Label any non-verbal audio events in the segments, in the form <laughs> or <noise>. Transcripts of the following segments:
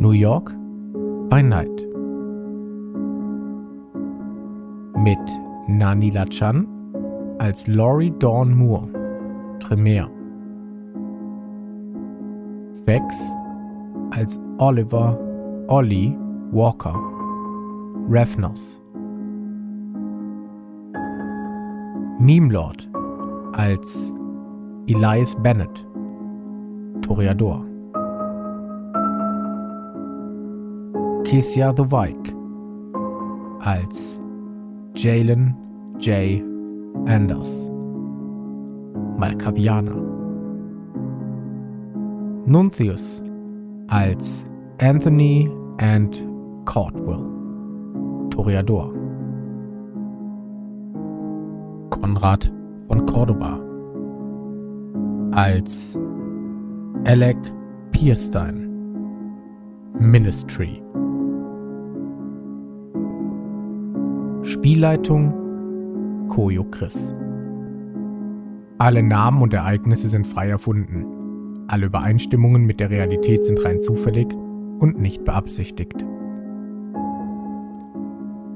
New York by Night. Mit Nani Lachan als Laurie Dawn Moore, Tremere. Vex als Oliver Ollie Walker, Ravnos. Meme Lord als Elias Bennett, Toreador. Kesia the Vike als Jalen J. Anders, Malkavianer. Nuncius als Anthony and Caldwell, Toreador. Konrad von Cordoba als Alec Pierstein, Ministry. Spielleitung Koyo Chris. Alle Namen und Ereignisse sind frei erfunden. Alle Übereinstimmungen mit der Realität sind rein zufällig und nicht beabsichtigt.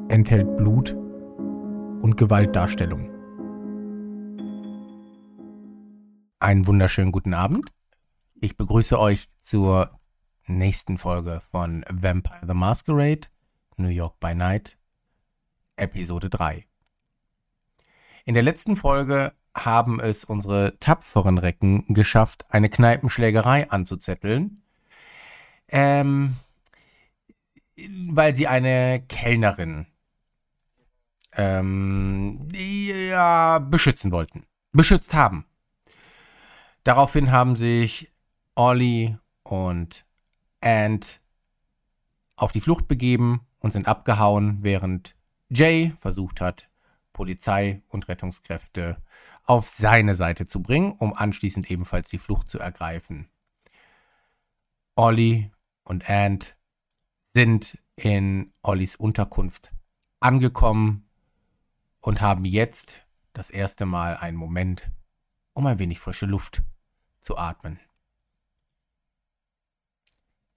Enthält Blut und Gewaltdarstellung. Einen wunderschönen guten Abend. Ich begrüße euch zur nächsten Folge von Vampire the Masquerade, New York by Night, Episode 3. In der letzten Folge haben es unsere tapferen Recken geschafft, eine Kneipenschlägerei anzuzetteln, ähm, weil sie eine Kellnerin ähm, ja, beschützen wollten, beschützt haben. Daraufhin haben sich Ollie und Ant auf die Flucht begeben und sind abgehauen, während Jay versucht hat, Polizei und Rettungskräfte auf seine Seite zu bringen, um anschließend ebenfalls die Flucht zu ergreifen. Ollie und Ant sind in Ollies Unterkunft angekommen und haben jetzt das erste Mal einen Moment, um ein wenig frische Luft zu atmen.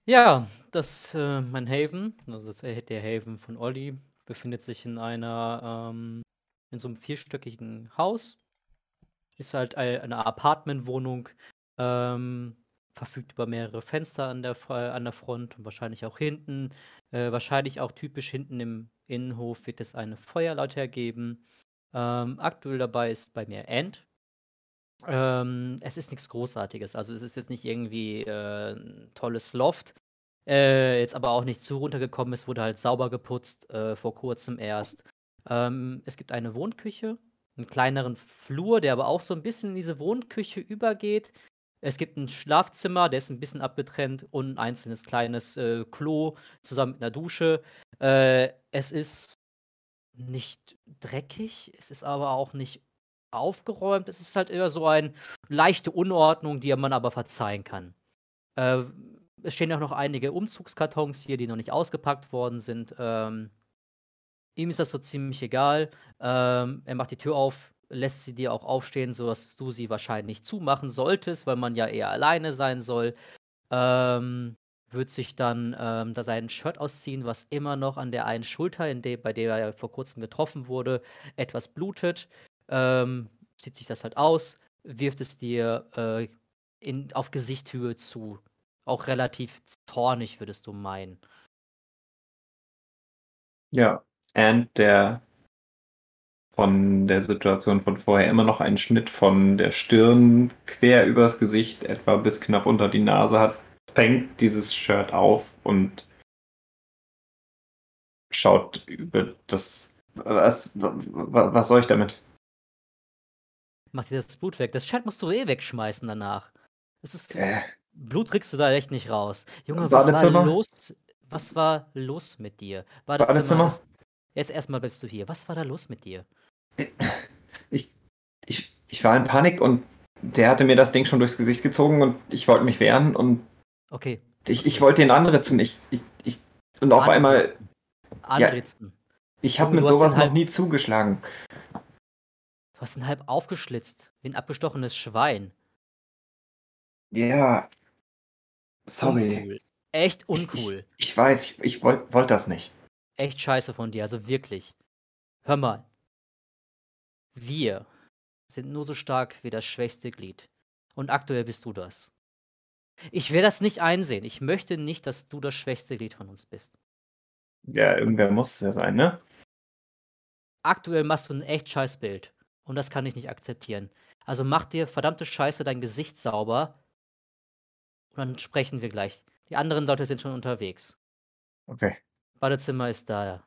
Ja, das äh, mein Haven, also das, der Haven von Olli, befindet sich in einer, ähm, in so einem vierstöckigen Haus. Ist halt eine Apartmentwohnung, ähm, verfügt über mehrere Fenster an der, an der Front und wahrscheinlich auch hinten. Äh, wahrscheinlich auch typisch hinten im Innenhof wird es eine Feuerleiter geben. Ähm, aktuell dabei ist bei mir End. Ähm, es ist nichts Großartiges. Also es ist jetzt nicht irgendwie äh, ein tolles Loft, äh, jetzt aber auch nicht zu runtergekommen ist, wurde halt sauber geputzt, äh, vor kurzem erst. Ähm, es gibt eine Wohnküche, einen kleineren Flur, der aber auch so ein bisschen in diese Wohnküche übergeht. Es gibt ein Schlafzimmer, der ist ein bisschen abgetrennt und ein einzelnes kleines äh, Klo zusammen mit einer Dusche. Äh, es ist nicht dreckig, es ist aber auch nicht aufgeräumt. Es ist halt eher so eine leichte Unordnung, die man aber verzeihen kann. Äh, es stehen auch noch einige Umzugskartons hier, die noch nicht ausgepackt worden sind. Ähm, ihm ist das so ziemlich egal. Ähm, er macht die Tür auf, lässt sie dir auch aufstehen, sodass du sie wahrscheinlich zumachen solltest, weil man ja eher alleine sein soll. Ähm, wird sich dann ähm, da sein Shirt ausziehen, was immer noch an der einen Schulter, in der, bei der er vor kurzem getroffen wurde, etwas blutet. Ähm, zieht sich das halt aus, wirft es dir äh, in, auf Gesichthöhe zu auch relativ zornig, würdest du meinen. Ja, and der von der Situation von vorher immer noch einen Schnitt von der Stirn quer übers Gesicht, etwa bis knapp unter die Nase hat, fängt dieses Shirt auf und schaut über das. Was, was, was soll ich damit? Mach dir das Blut weg. Das Shirt musst du eh wegschmeißen danach. Das ist. Äh. Blut kriegst du da echt nicht raus. Junge, was war los? Was war los mit dir? Badezimmer? Badezimmer? Jetzt erstmal bist du hier. Was war da los mit dir? Ich, ich, ich war in Panik und der hatte mir das Ding schon durchs Gesicht gezogen und ich wollte mich wehren und okay. ich, ich wollte ihn anritzen. Ich, ich, ich, und auf An einmal. Anritzen. Ja, ich habe mit sowas noch nie zugeschlagen. Du hast ihn halb aufgeschlitzt, wie ein abgestochenes Schwein. Ja, Sorry. Echt uncool. Ich, ich weiß, ich, ich wollte wollt das nicht. Echt scheiße von dir, also wirklich. Hör mal. Wir sind nur so stark wie das schwächste Glied. Und aktuell bist du das. Ich will das nicht einsehen. Ich möchte nicht, dass du das schwächste Glied von uns bist. Ja, irgendwer muss es ja sein, ne? Aktuell machst du ein echt scheiß Bild. Und das kann ich nicht akzeptieren. Also mach dir verdammte Scheiße dein Gesicht sauber. Dann sprechen wir gleich. Die anderen Leute sind schon unterwegs. Okay. Badezimmer ist da.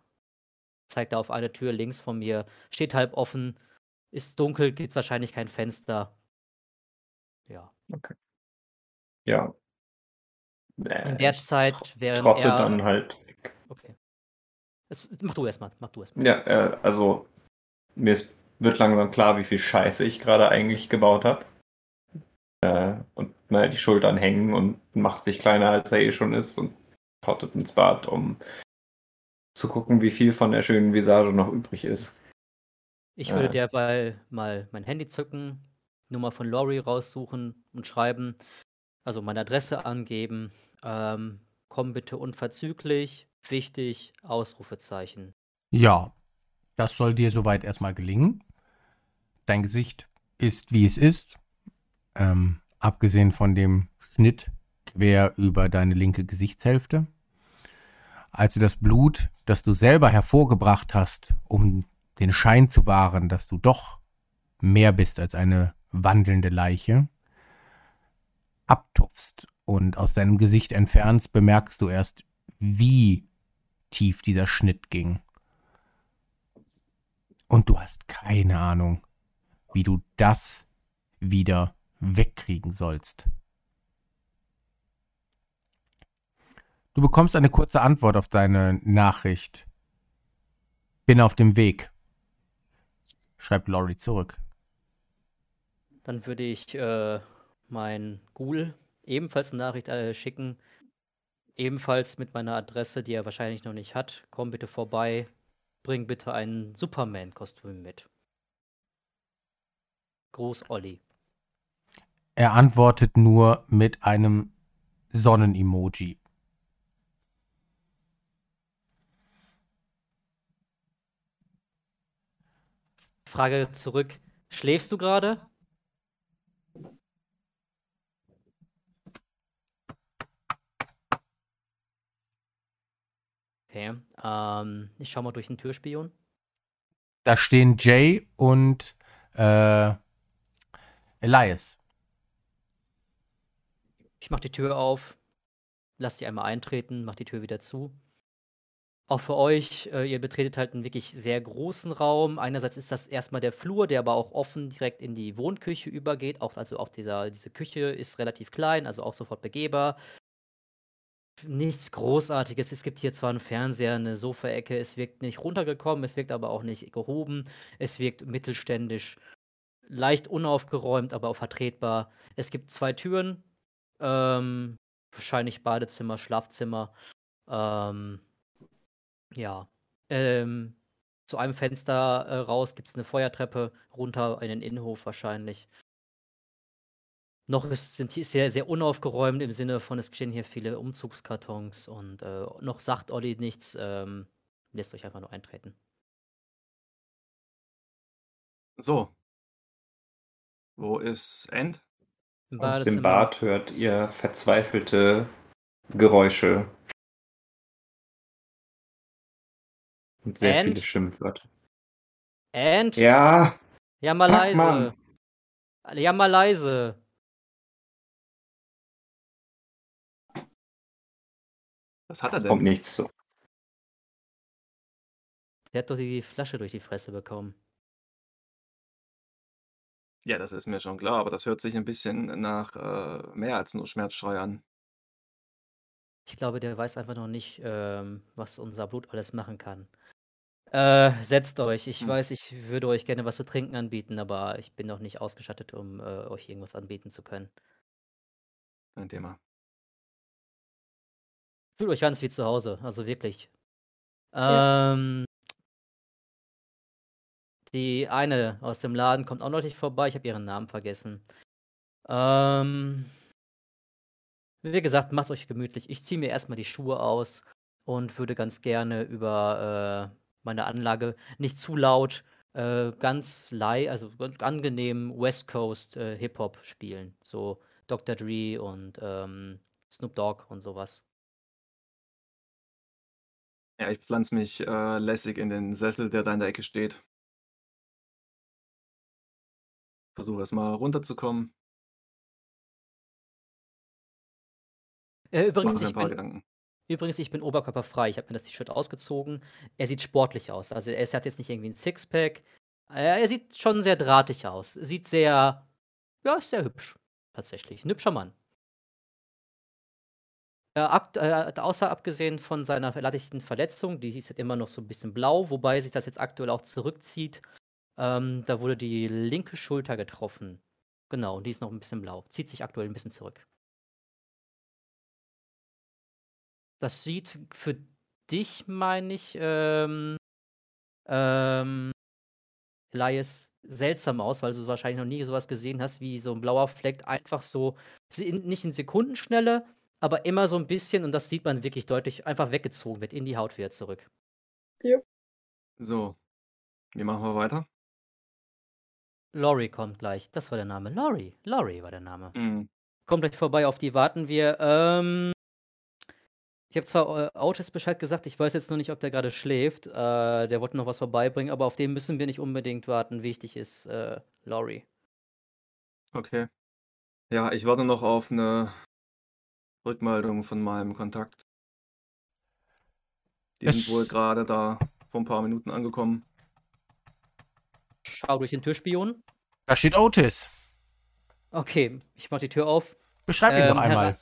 Zeigt er auf eine Tür links von mir. Steht halb offen. Ist dunkel, gibt wahrscheinlich kein Fenster. Ja. Ja. In der ich Zeit, während trotte er. dann halt weg. Okay. Jetzt, mach du erstmal, mach du erstmal. Ja, äh, also mir ist, wird langsam klar, wie viel Scheiße ich gerade eigentlich gebaut habe. Äh, und ne, die Schultern hängen und macht sich kleiner, als er eh schon ist und trottet ins Bad, um zu gucken, wie viel von der schönen Visage noch übrig ist. Ich würde Äh. derweil mal mein Handy zücken, Nummer von Lori raussuchen und schreiben, also meine Adresse angeben. Ähm, komm bitte unverzüglich, wichtig, Ausrufezeichen. Ja, das soll dir soweit erstmal gelingen. Dein Gesicht ist, wie es ist. Ähm, abgesehen von dem Schnitt quer über deine linke Gesichtshälfte. Also das Blut, das du selber hervorgebracht hast, um den Schein zu wahren, dass du doch mehr bist als eine wandelnde Leiche, abtupfst und aus deinem Gesicht entfernst, bemerkst du erst, wie tief dieser Schnitt ging. Und du hast keine Ahnung, wie du das wieder wegkriegen sollst. Du bekommst eine kurze Antwort auf deine Nachricht. Bin auf dem Weg. Schreibt Lori zurück. Dann würde ich äh, mein Ghoul ebenfalls eine Nachricht äh, schicken. Ebenfalls mit meiner Adresse, die er wahrscheinlich noch nicht hat. Komm bitte vorbei. Bring bitte ein Superman-Kostüm mit. Groß Olli. Er antwortet nur mit einem Sonnenemoji. Frage zurück. Schläfst du gerade? Okay. Ähm, ich schau mal durch den Türspion. Da stehen Jay und äh, Elias. Ich mach die Tür auf, lass sie einmal eintreten, mach die Tür wieder zu. Auch für euch, äh, ihr betretet halt einen wirklich sehr großen Raum. Einerseits ist das erstmal der Flur, der aber auch offen direkt in die Wohnküche übergeht. Auch, also auch dieser, diese Küche ist relativ klein, also auch sofort begehbar. Nichts Großartiges. Es gibt hier zwar einen Fernseher, eine Sofaecke, es wirkt nicht runtergekommen, es wirkt aber auch nicht gehoben. Es wirkt mittelständisch, leicht unaufgeräumt, aber auch vertretbar. Es gibt zwei Türen, ähm, wahrscheinlich Badezimmer, Schlafzimmer. Ähm, ja. Ähm, zu einem Fenster äh, raus gibt es eine Feuertreppe, runter in den Innenhof wahrscheinlich. Noch ist, sind hier sehr, sehr unaufgeräumt im Sinne von, es stehen hier viele Umzugskartons und äh, noch sagt Olli nichts, ähm, lässt euch einfach nur eintreten. So. Wo ist End? Aus dem. Bad hört ihr verzweifelte Geräusche. Und sehr And? viele Schimpfwörter. And? Ja, Ja, mal Fuck, leise. Mann. Ja, mal leise. Was hat er es kommt denn? nichts so. Der hat doch die Flasche durch die Fresse bekommen. Ja, das ist mir schon klar, aber das hört sich ein bisschen nach äh, mehr als nur Schmerzschrei an. Ich glaube, der weiß einfach noch nicht, ähm, was unser Blut alles machen kann. Äh, setzt euch. Ich Hm. weiß, ich würde euch gerne was zu trinken anbieten, aber ich bin noch nicht ausgestattet, um äh, euch irgendwas anbieten zu können. Kein Thema. Fühlt euch ganz wie zu Hause, also wirklich. Ja. Ähm, die eine aus dem Laden kommt auch noch nicht vorbei. Ich habe ihren Namen vergessen. Ähm, Wie gesagt, macht euch gemütlich. Ich ziehe mir erstmal die Schuhe aus und würde ganz gerne über äh, meine Anlage nicht zu laut, äh, ganz lei, also ganz angenehm West Coast äh, Hip-Hop spielen. So Dr. Dre und ähm, Snoop Dogg und sowas. Ja, ich pflanze mich äh, lässig in den Sessel, der da in der Ecke steht. Versuche erstmal runterzukommen. Äh, übrigens, ich bin, Gedanken. übrigens, ich bin oberkörperfrei. Ich habe mir das T-Shirt ausgezogen. Er sieht sportlich aus. Also er hat jetzt nicht irgendwie ein Sixpack. Äh, er sieht schon sehr drahtig aus. Sieht sehr, ja, ist sehr hübsch. Tatsächlich. Ein hübscher Mann. Äh, äh, außer abgesehen von seiner leichten Verletzung, die ist jetzt immer noch so ein bisschen blau, wobei sich das jetzt aktuell auch zurückzieht. Ähm, da wurde die linke Schulter getroffen. Genau, und die ist noch ein bisschen blau. Zieht sich aktuell ein bisschen zurück. Das sieht für dich, meine ich, ähm, ähm, Elias, seltsam aus, weil du wahrscheinlich noch nie sowas gesehen hast, wie so ein blauer Fleck einfach so, nicht in Sekundenschnelle, aber immer so ein bisschen, und das sieht man wirklich deutlich, einfach weggezogen wird, in die Haut wieder zurück. So, wie machen wir weiter? Laurie kommt gleich. Das war der Name. Laurie. Laurie war der Name. Hm. Kommt gleich vorbei, auf die warten wir. Ähm, ich habe zwar äh, Otis Bescheid gesagt, ich weiß jetzt nur nicht, ob der gerade schläft. Äh, der wollte noch was vorbeibringen, aber auf den müssen wir nicht unbedingt warten. Wichtig ist äh, Laurie. Okay. Ja, ich warte noch auf eine Rückmeldung von meinem Kontakt. Die sind wohl gerade da vor ein paar Minuten angekommen. Schau durch den Türspion. Da steht Otis. Okay, ich mach die Tür auf. Beschreib ihn Ähm, doch einmal. Herr-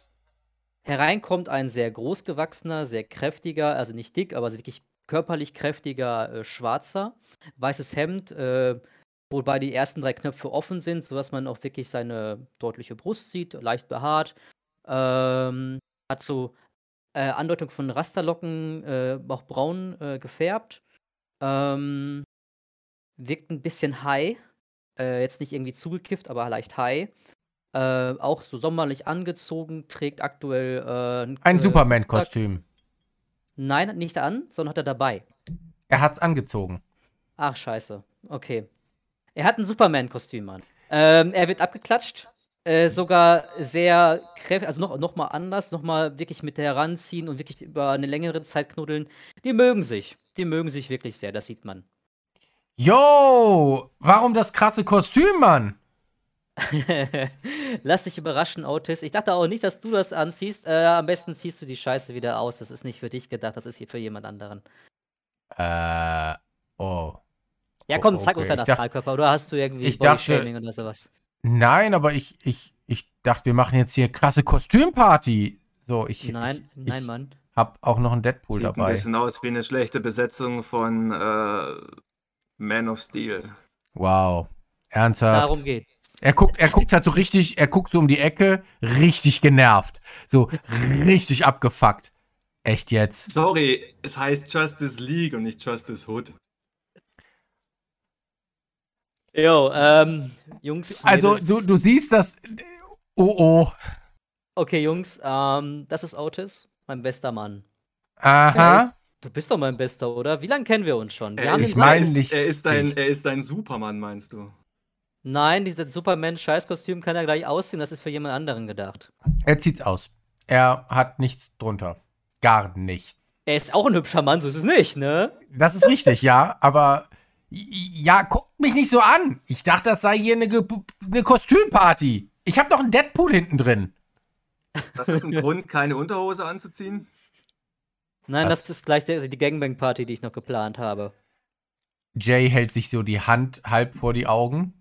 Hereinkommt ein sehr großgewachsener, sehr kräftiger, also nicht dick, aber wirklich körperlich kräftiger äh, Schwarzer. Weißes Hemd, äh, wobei die ersten drei Knöpfe offen sind, sodass man auch wirklich seine deutliche Brust sieht, leicht behaart. Ähm, hat so äh, Andeutung von Rasterlocken, äh, auch braun äh, gefärbt. Ähm, wirkt ein bisschen high. Äh, jetzt nicht irgendwie zugekifft, aber leicht high. Äh, auch so sommerlich angezogen, trägt aktuell äh, Ein äh, Superman-Kostüm. Nein, nicht an, sondern hat er dabei. Er hat's angezogen. Ach, scheiße. Okay. Er hat ein Superman-Kostüm an. Ähm, er wird abgeklatscht. Äh, sogar sehr kräftig, also noch, noch mal anders, noch mal wirklich mit heranziehen und wirklich über eine längere Zeit knuddeln. Die mögen sich. Die mögen sich wirklich sehr, das sieht man. Yo, warum das krasse Kostüm, Mann? <laughs> Lass dich überraschen, Otis. Ich dachte auch nicht, dass du das anziehst. Äh, am besten ziehst du die Scheiße wieder aus. Das ist nicht für dich gedacht, das ist hier für jemand anderen. Äh, oh. Ja, Oh, komm, zeig okay. uns deinen Astralkörper. Oder hast du irgendwie ich dachte- oder sowas? Nein, aber ich, ich, ich dachte, wir machen jetzt hier krasse Kostümparty. So, ich, Nein, ich, nein, ich Mann. hab auch noch einen Deadpool Sieht ein dabei. bisschen aus wie eine schlechte Besetzung von äh, Man of Steel. Wow. Ernsthaft. Darum geht's. Er guckt, er guckt halt so richtig, er guckt so um die Ecke, richtig genervt. So richtig abgefuckt. Echt jetzt? Sorry, es heißt Justice League und nicht Justice Hood. Jo, ähm, Jungs. Also, Mädels. du, du siehst das. Oh oh. Okay, Jungs, ähm, das ist Otis, mein bester Mann. Aha. Du bist doch mein Bester, oder? Wie lange kennen wir uns schon? Wir Er ist, mein ist, nicht er, ist dein, ich. er ist dein Superman, meinst du? Nein, dieses Superman-Scheißkostüm kann er gleich ausziehen, das ist für jemand anderen gedacht. Er zieht's aus. Er hat nichts drunter. Gar nicht. Er ist auch ein hübscher Mann, so ist es nicht, ne? Das ist richtig, ja, aber. Ja, guckt mich nicht so an. Ich dachte, das sei hier eine, Ge eine Kostümparty. Ich habe noch einen Deadpool hinten drin. Das ist ein <laughs> Grund, keine Unterhose anzuziehen? Nein, Was? das ist gleich der, die Gangbang-Party, die ich noch geplant habe. Jay hält sich so die Hand halb vor die Augen.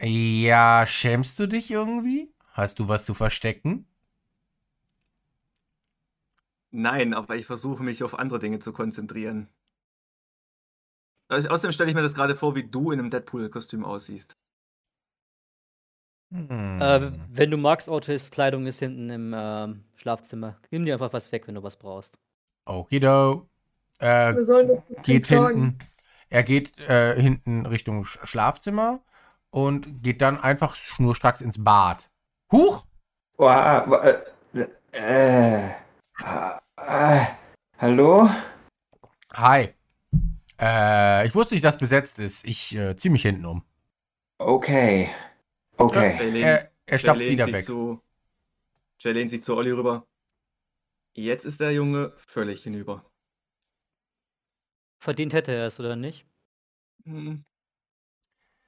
Ja, schämst du dich irgendwie? Hast du was zu verstecken? Nein, aber ich versuche mich auf andere Dinge zu konzentrieren. Also, Außerdem stelle ich mir das gerade vor, wie du in einem Deadpool-Kostüm aussiehst. Hm. Äh, wenn du magst, Otis, Kleidung ist hinten im ähm, Schlafzimmer. Nimm dir einfach was weg, wenn du was brauchst. Okido. Äh, Wir sollen das geht hinten. Er geht äh, hinten Richtung Sch- Schlafzimmer und geht dann einfach schnurstracks ins Bad. Huch! Wow, äh, äh, äh, hallo? Hi. Äh, ich wusste nicht, dass besetzt ist. Ich äh, ziehe mich hinten um. Okay. Okay. Jay lehnt- Er, er stapft lehnt wieder sich weg. Zu, Jay lehnt sich zu Olli rüber. Jetzt ist der Junge völlig hinüber. Verdient hätte er es, oder nicht? Hm,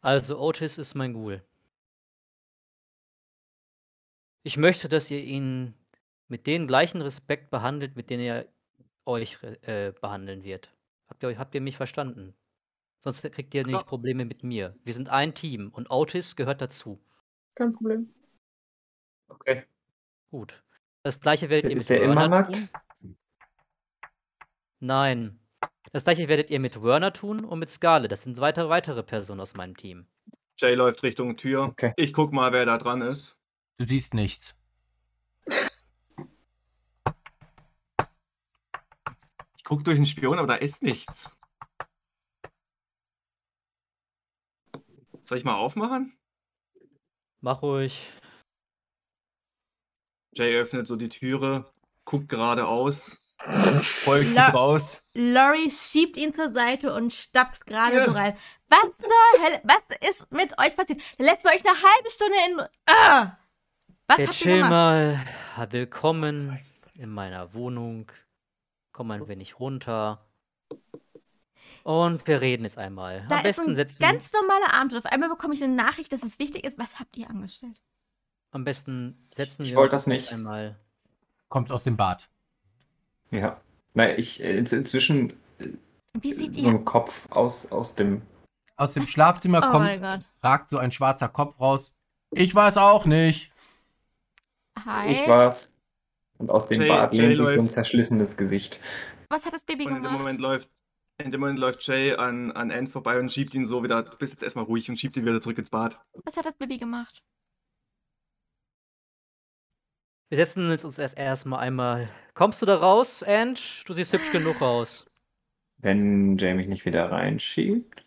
Also, Otis ist mein Ghoul. Ich möchte, dass ihr ihn mit dem gleichen Respekt behandelt, mit dem er euch äh, behandeln wird. Habt ihr, habt ihr mich verstanden? Sonst kriegt ihr nämlich Klar. Probleme mit mir. Wir sind ein Team und Otis gehört dazu. Kein Problem. Okay. Gut. Das gleiche werdet ihr Ist mit er immer Werner tun. Nein. Das gleiche werdet ihr mit Werner tun und mit Scarlett. Das sind weitere, weitere Personen aus meinem Team. Jay läuft Richtung Tür. Okay. Ich guck mal, wer da dran ist. Du siehst nichts. Ich guck durch den Spion, aber da ist nichts. Soll ich mal aufmachen? Mach ruhig. Jay öffnet so die Türe, guckt geradeaus, folgt sich La- raus. Laurie schiebt ihn zur Seite und stapft gerade Ja. so rein. Was zur Hölle? Was ist mit euch passiert? Lässt bei euch eine halbe Stunde in. Ah! Was Jetzt habt ihr gemacht? mal. Willkommen in meiner Wohnung. Komm ein wenig runter. Und wir reden jetzt einmal. Da Am ist besten ein setzen, ganz normaler Abend und auf einmal bekomme ich eine Nachricht, dass es wichtig ist. Was habt ihr angestellt? am besten setzen Ich wir wollte uns das nicht. einmal. Kommt aus dem Bad. Ja. Nein, ich äh, in, inzwischen äh, Wie seht so ihr? ein Kopf aus, aus dem. Aus dem Schlafzimmer Oh kommt, mein Gott. ragt so ein schwarzer Kopf raus. Ich weiß auch nicht. Hi. Ich war's. Und aus dem Jay- Bad lehnt sich so ein zerschlissenes Gesicht. Was hat das Baby Und in dem gemacht? Moment läuft, in dem Moment läuft Jay an, an Anne vorbei und schiebt ihn so wieder. Du bist jetzt erstmal ruhig und schiebt ihn wieder zurück ins Bad. Was hat das Baby gemacht? Wir setzen jetzt uns erst erstmal einmal. Kommst du da raus, And? Du siehst hübsch genug <gasps> aus. Wenn Jay mich nicht wieder reinschiebt.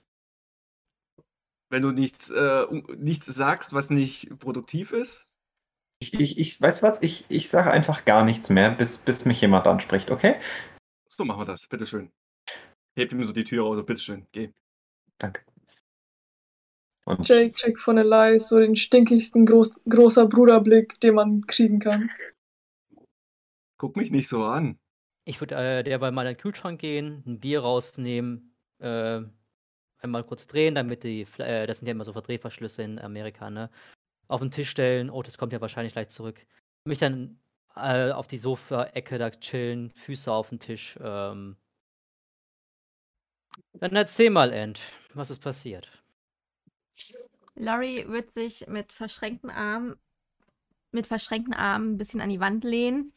Wenn du nichts, äh, nichts sagst, was nicht produktiv ist. Ich, ich, ich weiß was, ich, ich sage einfach gar nichts mehr, bis, bis mich jemand anspricht, okay? So machen wir das. Bitteschön. Hebt ihm so die Tür raus. Bitteschön. Geh. Danke. Und Jake checkt von Eli so den stinkigsten groß, großer Bruderblick, den man kriegen kann. Guck mich nicht so an. Ich würde äh, derweil mal in den Kühlschrank gehen, ein Bier rausnehmen, äh, einmal kurz drehen, damit die, äh, das sind ja immer so Verdrehverschlüsse in Amerika, ne? Auf den Tisch stellen. Otis kommt ja wahrscheinlich gleich zurück. Mich dann äh, auf die Sofa-Ecke da chillen, Füße auf den Tisch. Ähm. Dann erzähl mal, End, was ist passiert? Laurie wird sich mit verschränkten Armen, mit verschränkten Armen ein bisschen an die Wand lehnen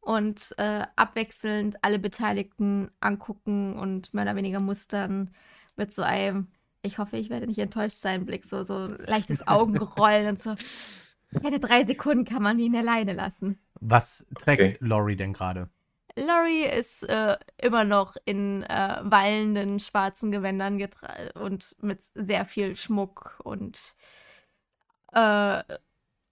und äh, abwechselnd alle Beteiligten angucken und mehr oder weniger mustern mit so einem, ich hoffe, ich werde nicht enttäuscht sein, Blick, so, so leichtes <laughs> Augenrollen und so. Keine drei Sekunden kann man ihn alleine lassen. Was trägt Okay. Laurie denn gerade? Laurie ist äh, immer noch in äh, wallenden schwarzen Gewändern und mit sehr viel Schmuck und äh,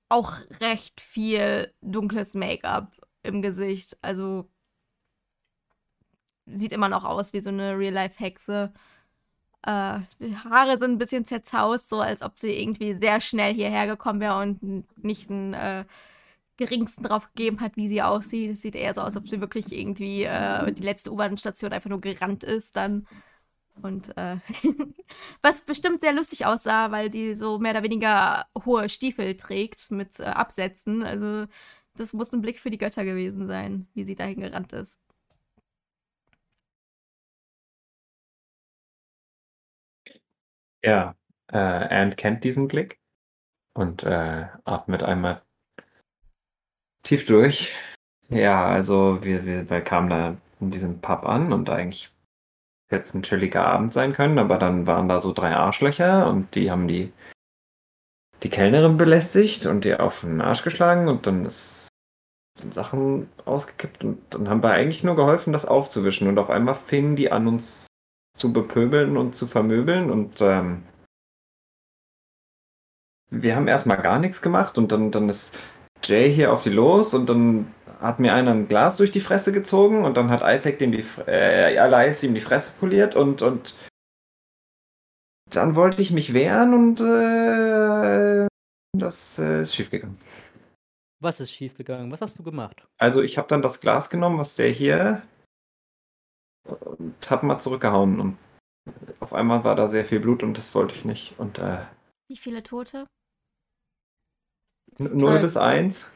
auch recht viel dunkles Make-up im Gesicht. Also sieht immer noch aus wie so eine Real-Life-Hexe. Äh, die Haare sind ein bisschen zerzaust, so als ob sie irgendwie sehr schnell hierher gekommen wäre und nicht einen äh, geringsten drauf gegeben hat, wie sie aussieht. Es sieht eher so aus, als ob sie wirklich irgendwie äh, die letzte U-Bahn-Station einfach nur gerannt ist dann. Und äh, <laughs> was bestimmt sehr lustig aussah, weil sie so mehr oder weniger hohe Stiefel trägt mit äh, Absätzen. Also das muss ein Blick für die Götter gewesen sein, wie sie dahin gerannt ist. ja, äh, Anne kennt diesen Blick und äh, atmet einmal tief durch. Ja, also wir, wir, wir kamen da in diesem Pub an und eigentlich hätte es ein chilliger Abend sein können, aber dann waren da so drei Arschlöcher und die haben die, die Kellnerin belästigt und die auf den Arsch geschlagen und dann ist Sachen ausgekippt und dann haben wir eigentlich nur geholfen, das aufzuwischen und auf einmal fingen die an, uns zu bepöbeln und zu vermöbeln und ähm, wir haben erstmal gar nichts gemacht und dann, dann ist Jay hier auf die los und dann hat mir einer ein Glas durch die Fresse gezogen und dann hat Isaac dem die, äh, Elias ihm die Fresse poliert und, und dann wollte ich mich wehren und äh, das äh, ist schiefgegangen. Was ist schiefgegangen? Was hast du gemacht? Also ich habe dann das Glas genommen, was der hier und habe mal zurückgehauen und auf einmal war da sehr viel Blut und das wollte ich nicht und äh, Wie viele Tote? 0 Äh. bis 1.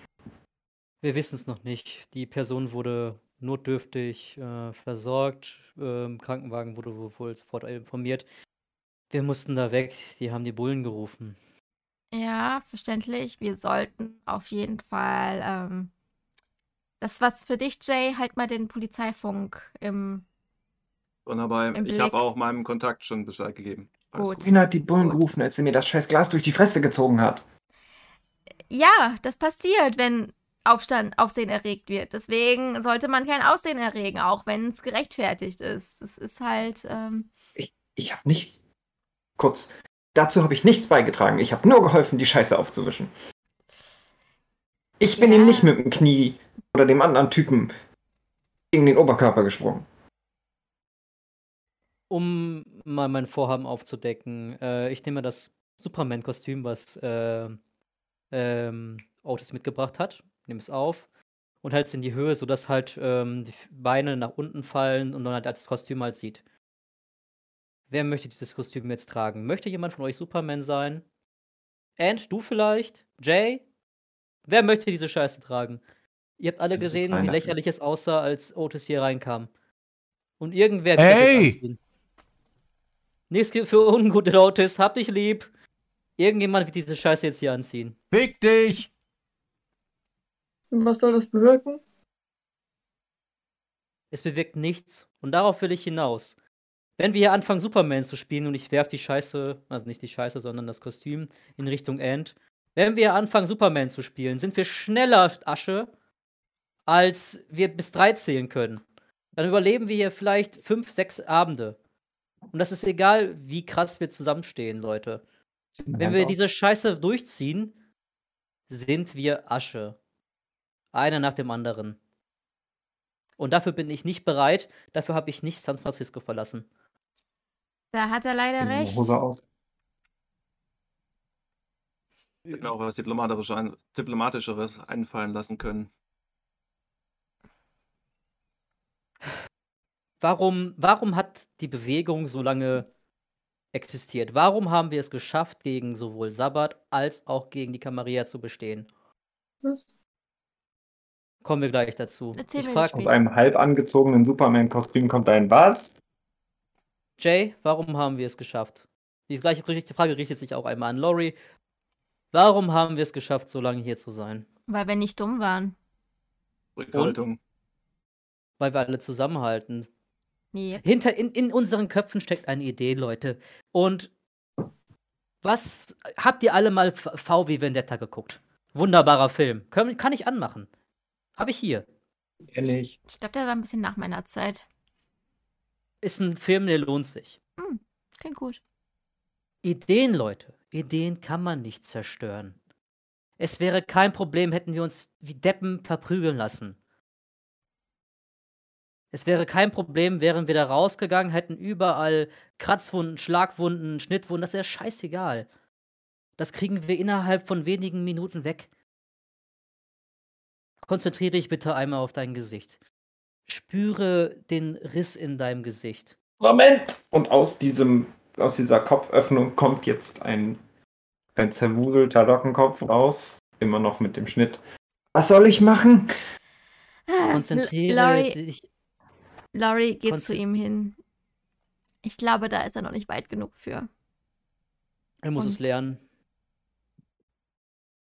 Wir wissen es noch nicht. Die Person wurde notdürftig äh, versorgt. Äh, Im Krankenwagen wurde wo- wohl sofort informiert. Wir mussten da weg. Die haben die Bullen gerufen. Ja, verständlich. Wir sollten auf jeden Fall. Ähm, das was für dich, Jay. Halt mal den Polizeifunk im. Wunderbar. Im Ich habe auch meinem Kontakt schon Bescheid gegeben. Alles Gut. Ina hat die Bullen Gut. gerufen, als sie mir das scheiß Glas durch die Fresse gezogen hat. Ja, das passiert, wenn Aufstand, Aufsehen erregt wird. Deswegen sollte man kein Aussehen erregen, auch wenn es gerechtfertigt ist. Das ist halt. Ähm, Ich habe nichts. Kurz, dazu habe ich nichts beigetragen. Ich habe nur geholfen, die Scheiße aufzuwischen. Ich bin Ja. ihm nicht mit dem Knie oder dem anderen Typen gegen den Oberkörper gesprungen. Um mal mein Vorhaben aufzudecken, äh, ich nehme das Superman-Kostüm, was äh, ähm, Otis mitgebracht hat, nehme es auf und halte es in die Höhe, sodass halt ähm, die Beine nach unten fallen und man halt das Kostüm halt sieht. Wer möchte dieses Kostüm jetzt tragen? Möchte jemand von euch Superman sein? And, du vielleicht? Jay? Wer möchte diese Scheiße tragen? Ihr habt alle gesehen, wie lächerlich es aussah, als Otis hier reinkam. Und irgendwer wird das Ey! jetzt anziehen. Nichts für ungute Otis, hab dich lieb. Irgendjemand wird diese Scheiße jetzt hier anziehen. Fick dich! Was soll das bewirken? Es bewirkt nichts. Und darauf will ich hinaus. Wenn wir hier anfangen, Superman zu spielen und ich werf die Scheiße, also nicht die Scheiße, sondern das Kostüm in Richtung End. Wenn wir anfangen, Superman zu spielen, sind wir schneller Asche, als wir bis drei zählen können. Dann überleben wir hier vielleicht fünf, sechs Abende. Und das ist egal, wie krass wir zusammenstehen, Leute. Wenn wir diese Scheiße durchziehen, sind wir Asche. Einer nach dem anderen. Und dafür bin ich nicht bereit. Dafür habe ich nicht San Francisco verlassen. da hat er leider recht. Hose aus. Ich hätte mir auch was Diplomatisches ein, Diplomatischeres einfallen lassen können. Warum, warum hat die Bewegung so lange existiert? Warum haben wir es geschafft, gegen sowohl Sabbat als auch gegen die Camarilla zu bestehen? Was? Kommen wir gleich dazu. Erzähl ich das Aus einem halb angezogenen Superman-Kostüm kommt ein was? Jay, warum haben wir es geschafft? Die gleiche Frage richtet sich auch einmal an Lori. Warum haben wir es geschafft, so lange hier zu sein? Weil wir nicht dumm waren. Rückhaltung. Weil wir alle zusammenhalten. Nee. Hinter in, in unseren Köpfen steckt eine Idee, Leute. Und was habt ihr alle mal V V wie Vendetta geguckt? Wunderbarer Film. Können, kann ich anmachen. Habe ich hier. Kenn ich. Ich glaube, der war ein bisschen nach meiner Zeit. Ist ein Film, der lohnt sich. Klingt gut. Ideen, Leute. Ideen kann man nicht zerstören. Es wäre kein Problem, hätten wir uns wie Deppen verprügeln lassen. Es wäre kein Problem, wären wir da rausgegangen, hätten überall Kratzwunden, Schlagwunden, Schnittwunden, das wäre scheißegal. Das kriegen wir innerhalb von wenigen Minuten weg. Konzentriere dich bitte einmal auf dein Gesicht. Spüre den Riss in deinem Gesicht. Moment! Und aus diesem, aus dieser Kopföffnung kommt jetzt ein, ein zerwuselter Lockenkopf raus. Immer noch mit dem Schnitt. Was soll ich machen? Konzentriere Laurie, dich. Laurie geht Konze- zu ihm hin. Ich glaube, da ist er noch nicht weit genug für. Er muss es Und- lernen.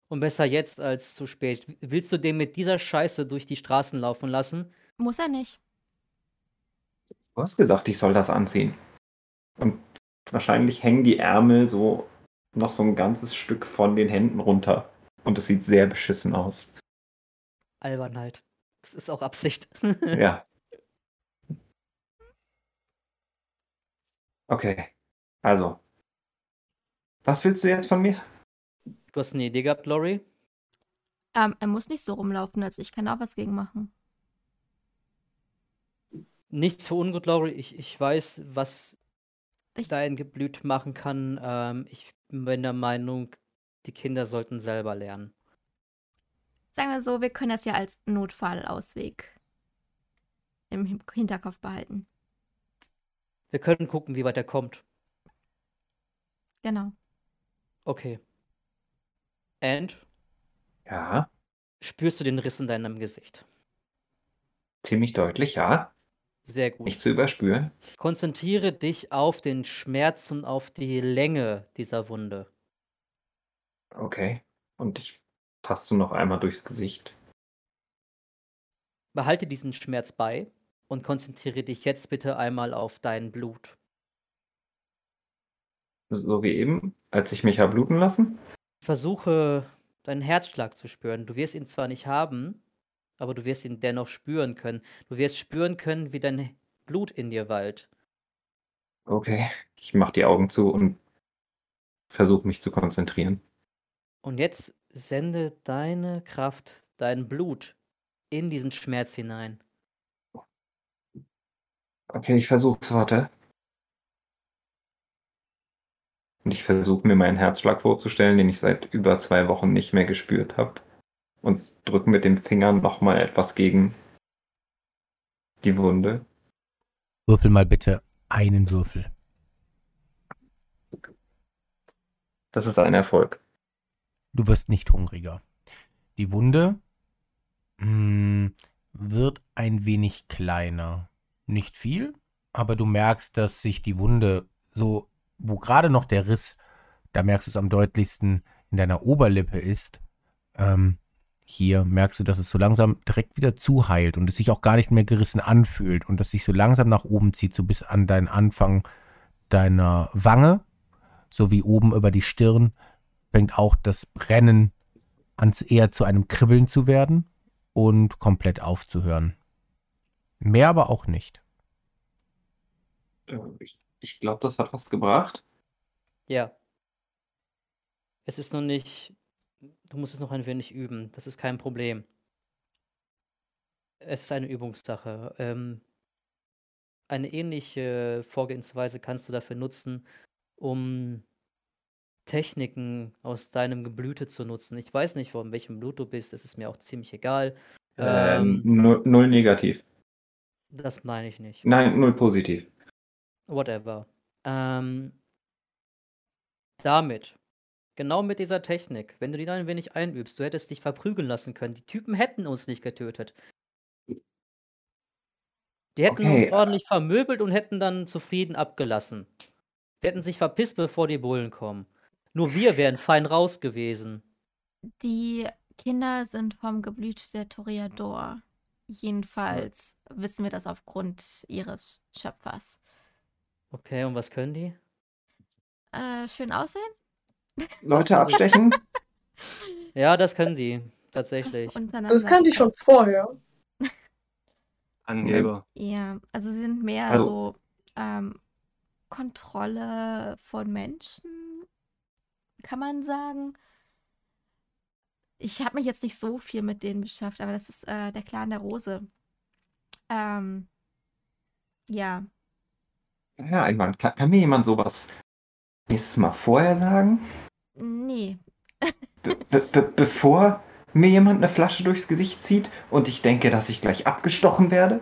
Und besser jetzt als zu spät. Willst du den mit dieser Scheiße durch die Straßen laufen lassen? Muss er nicht. Du hast gesagt, ich soll das anziehen. Und wahrscheinlich hängen die Ärmel so noch so ein ganzes Stück von den Händen runter. Und es sieht sehr beschissen aus. Albern halt. Das ist auch Absicht. Ja. <laughs> <laughs> Okay. Also. Was willst du jetzt von mir? Du hast eine Idee gehabt, Lori? Ähm, er muss nicht so rumlaufen, also ich kann auch was gegen machen. Nicht so ungut, Laurie. Ich, ich weiß, was Ich- dein Geblüt machen kann. Ähm, ich bin der Meinung, die Kinder sollten selber lernen. Sagen wir so, wir können das ja als Notfallausweg im Hin- Hinterkopf behalten. Wir können gucken, wie weit er kommt. Genau. Okay. And Ja, spürst du den Riss in deinem Gesicht? ziemlich deutlich, ja. Sehr gut. Nicht zu überspüren. Konzentriere dich auf den Schmerz und auf die Länge dieser Wunde. Okay. Und ich taste noch einmal durchs Gesicht. Behalte diesen Schmerz bei und konzentriere dich jetzt bitte einmal auf dein Blut. So wie eben, als ich mich habe bluten lassen. Versuche deinen Herzschlag zu spüren. Du wirst ihn zwar nicht haben, aber du wirst ihn dennoch spüren können. Du wirst spüren können, wie dein Blut in dir wallt. Okay. Ich mache die Augen zu und versuche mich zu konzentrieren. Und jetzt sende deine Kraft, dein Blut in diesen Schmerz hinein. Okay, ich versuch's, warte. Und ich versuche mir meinen Herzschlag vorzustellen, den ich seit über zwei Wochen nicht mehr gespürt habe. Und drücke mit dem Finger nochmal etwas gegen die Wunde. Würfel mal bitte einen Würfel. Das ist ein Erfolg. Du wirst nicht hungriger. Die Wunde mh, wird ein wenig kleiner. Nicht viel, aber du merkst, dass sich die Wunde so, wo gerade noch der Riss, da merkst du es am deutlichsten, in deiner Oberlippe ist. Ähm, hier merkst du, dass es so langsam direkt wieder zuheilt und es sich auch gar nicht mehr gerissen anfühlt und dass sich so langsam nach oben zieht, so bis an deinen Anfang deiner Wange, sowie oben über die Stirn fängt auch das Brennen an eher zu einem Kribbeln zu werden und komplett aufzuhören. Mehr aber auch nicht. Äh, Ich, ich glaube, das hat was gebracht. Ja. Es ist noch nicht. Du musst es noch ein wenig üben. Das ist kein Problem. Es ist eine Übungssache. Ähm, eine ähnliche Vorgehensweise kannst du dafür nutzen, um Techniken aus deinem Geblüte zu nutzen. Ich weiß nicht, von welchem Blut du bist, das ist mir auch ziemlich egal. Ähm, Ähm, null, null negativ. das meine ich nicht. Nein, null positiv. Whatever. Ähm, damit, genau mit dieser Technik, wenn du die dann ein wenig einübst, du hättest dich verprügeln lassen können. Die Typen hätten uns nicht getötet. Die hätten Okay, uns ordentlich vermöbelt und hätten dann zufrieden abgelassen. Die hätten sich verpisst, bevor die Bullen kommen. Nur wir wären fein raus gewesen. Die Kinder sind vom Geblüt der Toreador. Jedenfalls wissen wir das aufgrund ihres Schöpfers. Okay, und was können die? Äh, schön aussehen? Leute abstechen? <laughs> Ja, das können die. Tatsächlich. Das kannte ich schon vorher. <laughs> Angeber. Ja, also sie sind mehr Also- so ähm, Kontrolle von Menschen, kann man sagen. Ich habe mich jetzt nicht so viel mit denen beschäftigt, aber das ist äh, der Clan der Rose. Ähm, ja, Ja, Einwand. Kann, kann mir jemand sowas nächstes Mal vorher sagen? nee. Be be be bevor mir jemand eine Flasche durchs Gesicht zieht und ich denke, dass ich gleich abgestochen werde?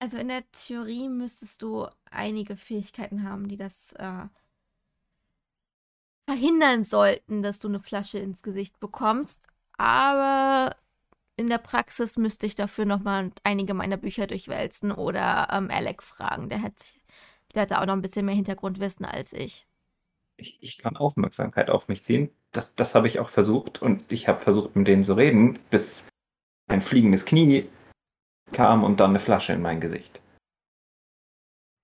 Also in der Theorie müsstest du einige Fähigkeiten haben, die das äh, verhindern sollten, dass du eine Flasche ins Gesicht bekommst. Aber in der Praxis müsste ich dafür nochmal einige meiner Bücher durchwälzen oder ähm, Alec fragen. Der hat, der hat da auch noch ein bisschen mehr Hintergrundwissen als ich. Ich, ich kann Aufmerksamkeit auf mich ziehen. Das, das habe ich auch versucht und ich habe versucht, mit denen zu reden, bis ein fliegendes Knie kam und dann eine Flasche in mein Gesicht.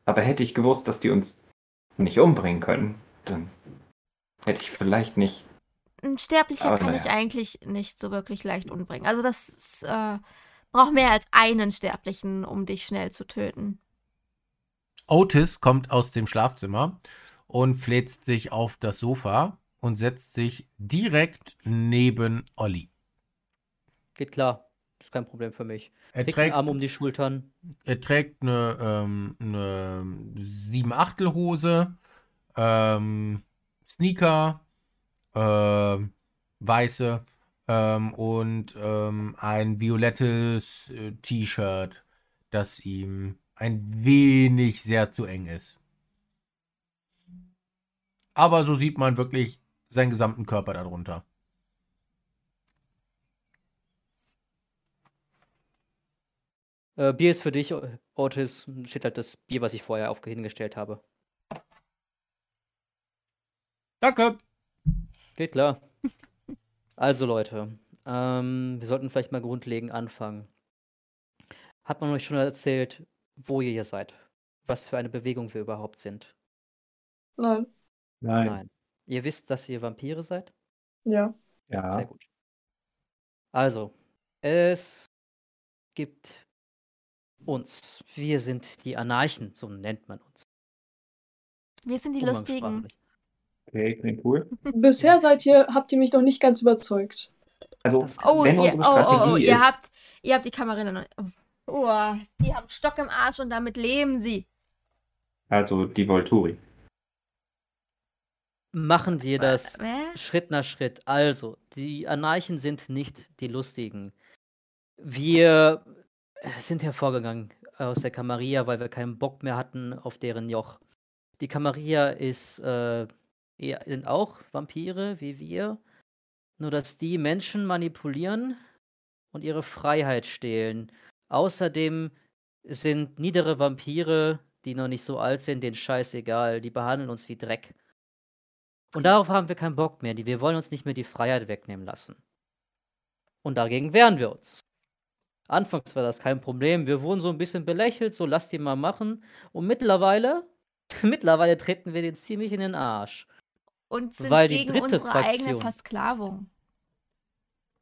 Aber hätte ich gewusst, dass die uns nicht umbringen können, dann hätte ich vielleicht nicht. Ein Sterblicher Aber kann naja. ich eigentlich nicht so wirklich leicht umbringen. Also das ist, äh, braucht mehr als einen Sterblichen, um dich schnell zu töten. Otis kommt aus dem Schlafzimmer und fläzt sich auf das Sofa und setzt sich direkt neben Olli. Geht klar. Ist kein Problem für mich. Er trägt, Arm um die Schultern. er trägt eine, ähm, eine 7-Achtel-Hose, ähm, Sneaker, ähm, weiße ähm, und ähm, ein violettes äh, T-Shirt, das ihm ein wenig sehr zu eng ist. Aber so sieht man wirklich seinen gesamten Körper darunter. Äh, Bier ist für dich, Otis. Steht halt das Bier, was ich vorher auf hingestellt habe. Danke! Geht klar. <laughs> Also Leute, ähm, wir sollten vielleicht mal grundlegend anfangen. Hat man euch schon erzählt, wo ihr hier seid? Was für eine Bewegung wir überhaupt sind? Nein. Nein. Ihr wisst, dass ihr Vampire seid? Ja. Sehr Ja. gut. Also, es gibt uns. Wir sind die Anarchen, so nennt man uns. Wir sind die Lustigen. Okay, klingt cool. Bisher seid ihr, habt ihr mich noch nicht ganz überzeugt. Also, Oh, wenn ihr, unsere oh, Strategie oh, oh, ist, ihr habt, ihr habt die Kamerin noch. Oh, die haben Stock im Arsch und damit leben sie. also die Volturi. Machen wir das Hä? Schritt nach Schritt. Also, die Anarchen sind nicht die Lustigen. Wir sind hervorgegangen aus der Camarilla, weil wir keinen Bock mehr hatten auf deren Joch. Die Camarilla ist, äh, eher, sind auch Vampire wie wir, nur dass die Menschen manipulieren und ihre Freiheit stehlen. Außerdem sind niedere Vampire, die noch nicht so alt sind, denen scheißegal. Die behandeln uns wie Dreck. Und darauf haben wir keinen Bock mehr. Wir wollen uns nicht mehr die Freiheit wegnehmen lassen. Und dagegen wehren wir uns. Anfangs war das kein Problem. Wir wurden so ein bisschen belächelt, so lasst die mal machen. Und mittlerweile, <laughs> mittlerweile treten wir den ziemlich in den Arsch. Und sind Weil die gegen dritte unsere eigene Fraktion- Versklavung.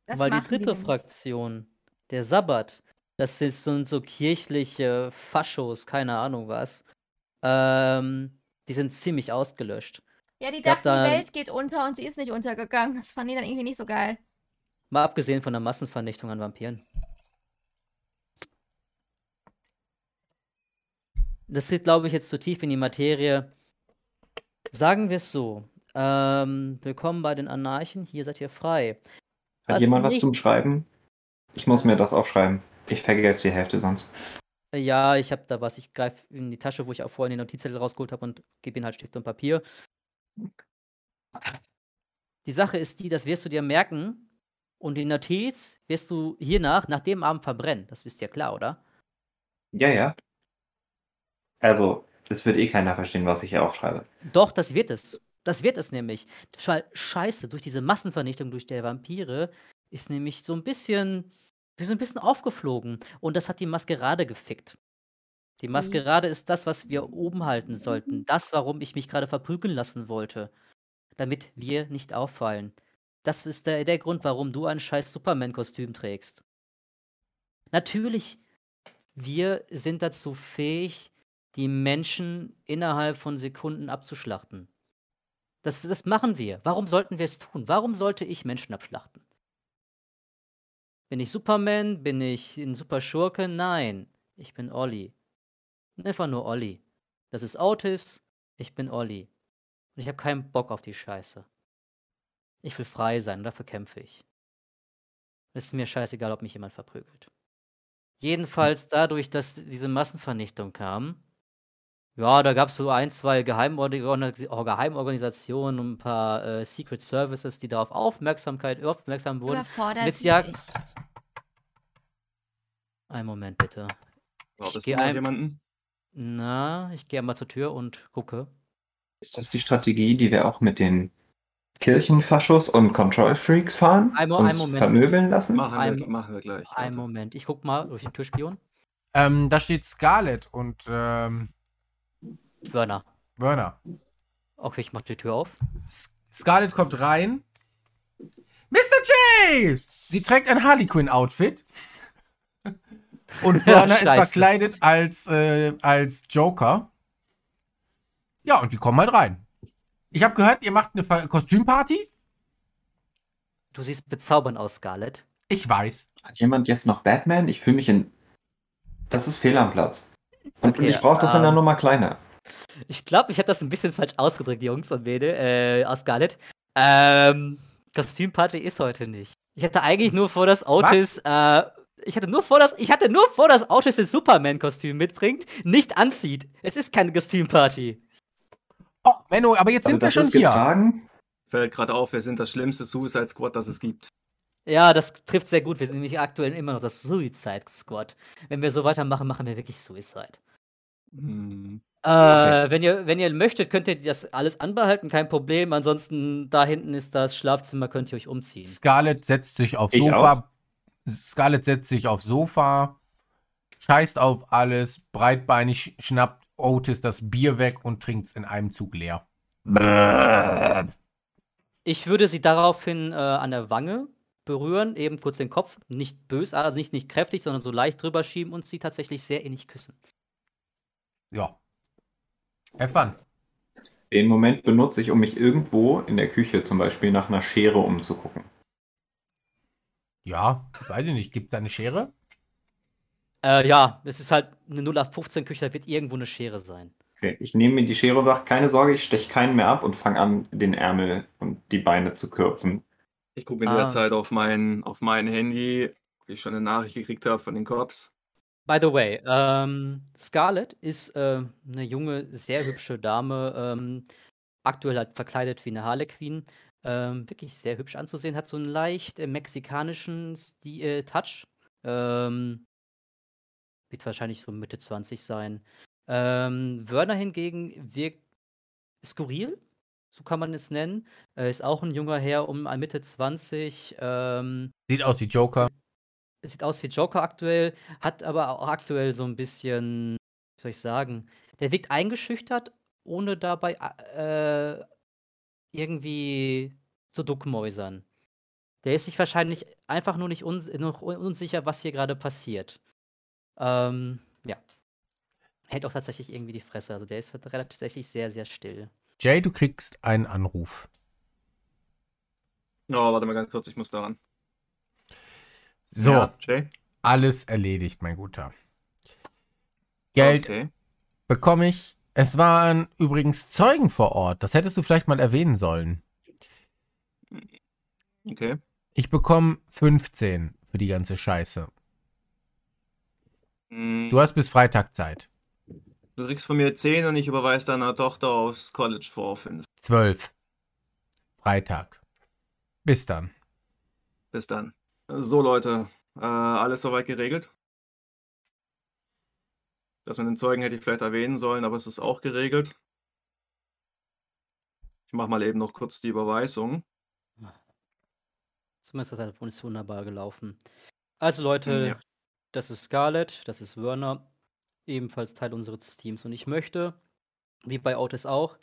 Das Weil die dritte nämlich. Fraktion, der Sabbat, das sind so kirchliche Faschos, keine Ahnung was. Ähm, die sind ziemlich ausgelöscht. Ja, die dachten, die da- Welt geht unter und sie ist nicht untergegangen. Das fanden die dann irgendwie nicht so geil. Mal abgesehen von der Massenvernichtung an Vampiren. Das geht, glaube ich, jetzt zu tief in die Materie. Sagen wir es so. Ähm, willkommen bei den Anarchen. Hier seid ihr frei. Hat Was jemand was zum Schreiben? Ich muss mir das aufschreiben. Ich vergesse die Hälfte sonst. Ja, ich habe da was. Ich greife in die Tasche, wo ich auch vorhin den Notizzettel rausgeholt habe und gebe ihnen halt Stift und Papier. Die Sache ist die, das wirst du dir merken und die Notiz wirst du hiernach, nach dem Abend verbrennen. Das wisst ihr klar, oder? Ja, ja. Also, es wird eh keiner verstehen, was ich hier aufschreibe. Doch, das wird es. Das wird es nämlich. Weil Scheiße, durch diese Massenvernichtung durch die Vampire ist nämlich so ein bisschen, wir sind ein bisschen aufgeflogen. Und das hat die Maskerade gefickt. Die Maskerade ist das, was wir oben halten sollten. Das, warum ich mich gerade verprügeln lassen wollte. Damit wir nicht auffallen. Das ist der, der Grund, warum du ein scheiß Superman-Kostüm trägst. Natürlich, wir sind dazu fähig, die Menschen innerhalb von Sekunden abzuschlachten. Das, das machen wir. Warum sollten wir es tun? Warum sollte ich Menschen abschlachten? Bin ich Superman? Bin ich ein Superschurke? Nein. Ich bin Olli. Einfach nur Olli. Das ist Otis. Ich bin Olli. Und ich habe keinen Bock auf die Scheiße. Ich will frei sein dafür kämpfe ich. Es ist mir scheißegal, ob mich jemand verprügelt. Jedenfalls dadurch, dass diese Massenvernichtung kam, ja, da gab es so ein, zwei Geheimorgan- oh, Geheimorganisationen und ein paar äh, Secret Services, die darauf Aufmerksamkeit, aufmerksam wurden. Überfordert sie jagt- dich. Einen Moment bitte. Wartest geh du ein- jemanden? Na, ich gehe einmal zur Tür und gucke. Ist das die Strategie, die wir auch mit den Kirchenfaschos und Control Freaks fahren? Ein Mo- Uns ein Moment. vermöbeln lassen? Machen wir, Ein- machen wir gleich. Einen. Moment. Ich guck mal durch den Türspion. Ähm, da steht Scarlett und ähm, Werner. Werner. Okay, ich mach die Tür auf. Scarlett kommt rein. Mr. J! Sie trägt ein Harley Quinn Outfit. <laughs> Und Werner ist verkleidet als, äh, als Joker. Ja, und die kommen halt rein. Ich habe gehört, ihr macht eine Kostümparty. Du siehst bezaubernd aus, Scarlett. Ich weiß. Hat jemand jetzt noch Batman? Ich fühle mich in. Das ist fehl am Platz. Und Okay, ich brauche das in der ähm, Nummer kleiner. Ich glaube, ich habe das ein bisschen falsch ausgedrückt, Jungs und Mädel, äh, aus Scarlett. Ähm, Kostümparty ist heute nicht. Ich hatte eigentlich nur vor, dass Otis, äh, ich hatte nur vor, dass, ich hatte nur vor, dass Otis den Superman-Kostüm mitbringt, nicht anzieht. Es ist keine Kostümparty. Oh, Menno, aber jetzt Also sind wir schon hier. getragen. Fällt gerade auf, wir sind das schlimmste Suicide Squad, das es gibt. Ja, das trifft sehr gut. Wir sind nämlich aktuell immer noch das Suicide Squad. Wenn wir so weitermachen, machen wir wirklich Suicide. Hm. Äh, wenn, ihr, wenn ihr möchtet, könnt ihr das alles anbehalten, kein Problem. Ansonsten, da hinten ist das Schlafzimmer, könnt ihr euch umziehen. Scarlett setzt sich aufs Ich Sofa. Scarlett setzt sich aufs Sofa, scheißt auf alles, breitbeinig schnappt Otis das Bier weg und trinkt es in einem Zug leer. Ich würde sie daraufhin äh, an der Wange berühren, eben kurz den Kopf, nicht bös, also nicht, nicht kräftig, sondern so leicht drüber schieben und sie tatsächlich sehr innig küssen. Ja. Have fun. Den Moment benutze ich, um mich irgendwo in der Küche zum Beispiel nach einer Schere umzugucken. Ja, weiß ich nicht. Gibt es da eine Schere? Äh, ja, es ist halt eine 0815 Küche, da wird irgendwo eine Schere sein. Okay, ich nehme mir die Schere und sage, keine Sorge, ich steche keinen mehr ab und fange an, den Ärmel und die Beine zu kürzen. Ich gucke in Ah. der Zeit auf mein, auf mein Handy, ob ich schon eine Nachricht gekriegt habe von den Cops. By the way, ähm, Scarlett ist äh, eine junge, sehr hübsche Dame, ähm, aktuell halt verkleidet wie eine Harlequin. Ähm, wirklich sehr hübsch anzusehen, hat so einen leicht äh, mexikanischen Sti äh, Touch. Ähm, wird wahrscheinlich so Mitte 20 sein. Ähm, Werner hingegen wirkt skurril, so kann man es nennen. Ist auch ein junger Herr um Mitte 20. Ähm, Sieht aus wie Joker. Sieht aus wie Joker aktuell, hat aber auch aktuell so ein bisschen, wie soll ich sagen, der wirkt eingeschüchtert, ohne dabei äh, irgendwie zu duckmäusern. Der ist sich wahrscheinlich einfach nur nicht uns noch un- unsicher, was hier gerade passiert. Ähm, ja. Hält auch tatsächlich irgendwie die Fresse. Also der ist halt relativ tatsächlich sehr, sehr still. Jay, du kriegst einen Anruf. Oh, warte mal ganz kurz, ich muss daran. So, Ja, alles erledigt, mein Guter. Geld Okay. bekomme ich. Es waren übrigens Zeugen vor Ort. Das hättest du vielleicht mal erwähnen sollen. Okay. Ich bekomme 15 für die ganze Scheiße. Hm, Du hast bis Freitag Zeit. du kriegst von mir 10 und ich überweise deiner Tochter aufs College vor 5. 12. Freitag. Bis dann. Bis dann. So, Leute, äh, alles soweit geregelt? Das mit den Zeugen hätte ich vielleicht erwähnen sollen, aber es ist auch geregelt. Ich mache mal eben noch kurz die Überweisung. Zumindest ist das alles wunderbar gelaufen. Also Leute, Ja. das ist Scarlett, das ist Werner, ebenfalls Teil unseres Teams. Und ich möchte, wie bei Otis auch,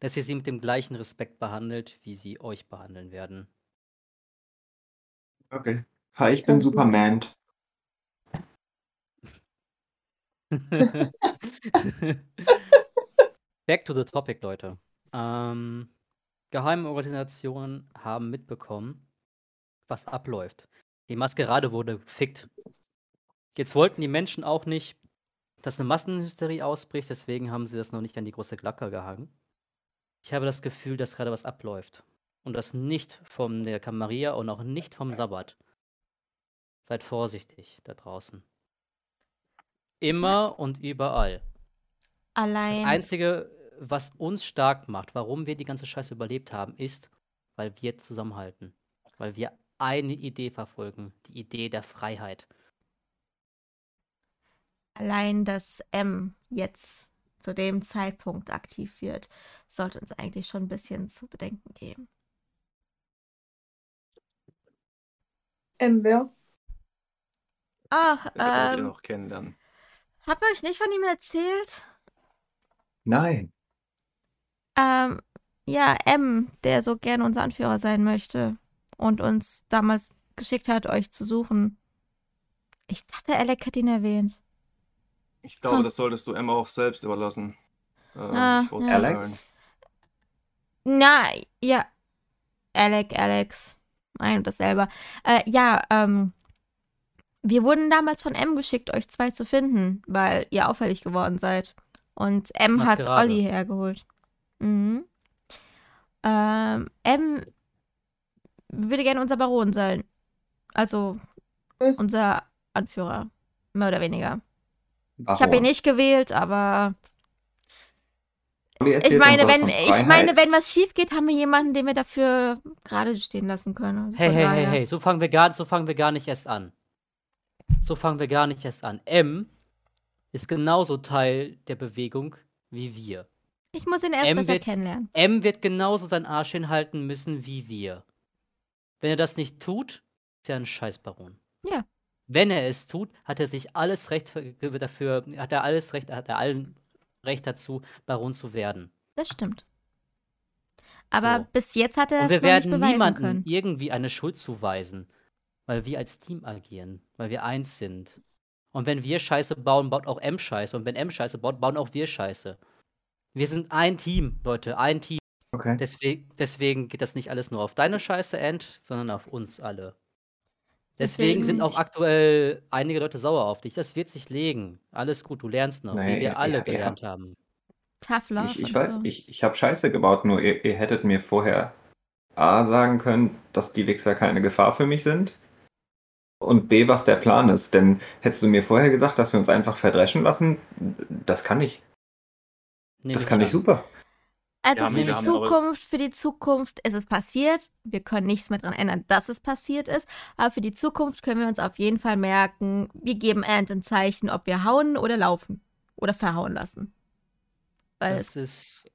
dass ihr sie mit dem gleichen Respekt behandelt, wie sie euch behandeln werden. Okay. Hi, ich bin Kein Superman. <laughs> Back to the topic, Leute. Ähm, geheime Organisationen haben mitbekommen, was abläuft. Die Maskerade wurde gefickt. Jetzt wollten die Menschen auch nicht, dass eine Massenhysterie ausbricht, deswegen haben sie das noch nicht an die große Glocke gehangen. Ich habe das Gefühl, dass gerade was abläuft. Und das nicht von der Camarilla und auch nicht vom Sabbat. Seid vorsichtig da draußen. Immer und überall. Das Allein. Einzige, was uns stark macht, warum wir die ganze Scheiße überlebt haben, ist, weil wir zusammenhalten. Weil wir eine Idee verfolgen. Die Idee der Freiheit. Allein, dass M jetzt zu dem Zeitpunkt aktiv wird, sollte uns eigentlich schon ein bisschen zu bedenken geben. M, wer? Ah, wir ähm, noch kennenlernen. habt ihr euch nicht von ihm erzählt? Nein. Ähm, ja, M, der so gerne unser Anführer sein möchte und uns damals geschickt hat, euch zu suchen. Ich dachte, Alec hat ihn erwähnt. Ich glaube, Hm. das solltest du Emma auch selbst überlassen. Äh, Ah, vorzustellen. Alex? Na, ja. Alec, Alex. Ein und dasselbe. Äh, ja, ähm. Wir wurden damals von M geschickt, euch zwei zu finden, weil ihr auffällig geworden seid. Und M hat Maskerade. Olli hergeholt. Mhm. Ähm, M würde gerne unser Baron sein. Also Was? unser Anführer. Mehr oder weniger. Warum? Ich habe ihn nicht gewählt, aber ich meine, wenn ich meine, wenn was schief geht, haben wir jemanden, den wir dafür gerade stehen lassen können. Also Hey, hey, hey, daher- hey, so fangen wir gar, so fangen wir gar nicht erst an. So fangen wir gar nicht erst an. M ist genauso Teil der Bewegung wie wir. Ich muss ihn erst M besser wird- kennenlernen. M wird genauso seinen Arsch hinhalten müssen wie wir. Wenn er das nicht tut, ist er ein Scheißbaron. Ja. Wenn er es tut, hat er sich alles Recht für- dafür, hat er alles Recht, hat er allen Recht dazu, Baron zu werden. Das stimmt. Aber So. bis jetzt hat er es wir noch nicht werden beweisen niemandem können. irgendwie eine Schuld zuweisen, weil wir als Team agieren, weil wir eins sind. Und wenn wir Scheiße bauen, baut auch M Scheiße. Und wenn M Scheiße baut, bauen auch wir Scheiße. Wir sind ein Team, Leute, ein Team. Okay. Deswegen, deswegen geht das nicht alles nur auf deine Scheiße, End, sondern auf uns alle. Deswegen sind auch aktuell einige Leute sauer auf dich. Das wird sich legen. Alles gut, du lernst noch, Nee, wie wir alle ja, ja. gelernt haben. Tough Love Ich, ich weiß, so. ich, ich habe Scheiße gebaut, nur ihr, ihr hättet mir vorher A sagen können, dass die Wichser keine Gefahr für mich sind. Und B, was der Plan ist. Denn hättest du mir vorher gesagt, dass wir uns einfach verdreschen lassen, das kann ich. Nehm Das kann ich super. Also Ja, für die Zukunft, für die Zukunft ist es passiert. Wir können nichts mehr daran ändern, dass es passiert ist. Aber für die Zukunft können wir uns auf jeden Fall merken, wir geben Ant ein Zeichen, ob wir hauen oder laufen. Oder verhauen lassen. Weil Das es ist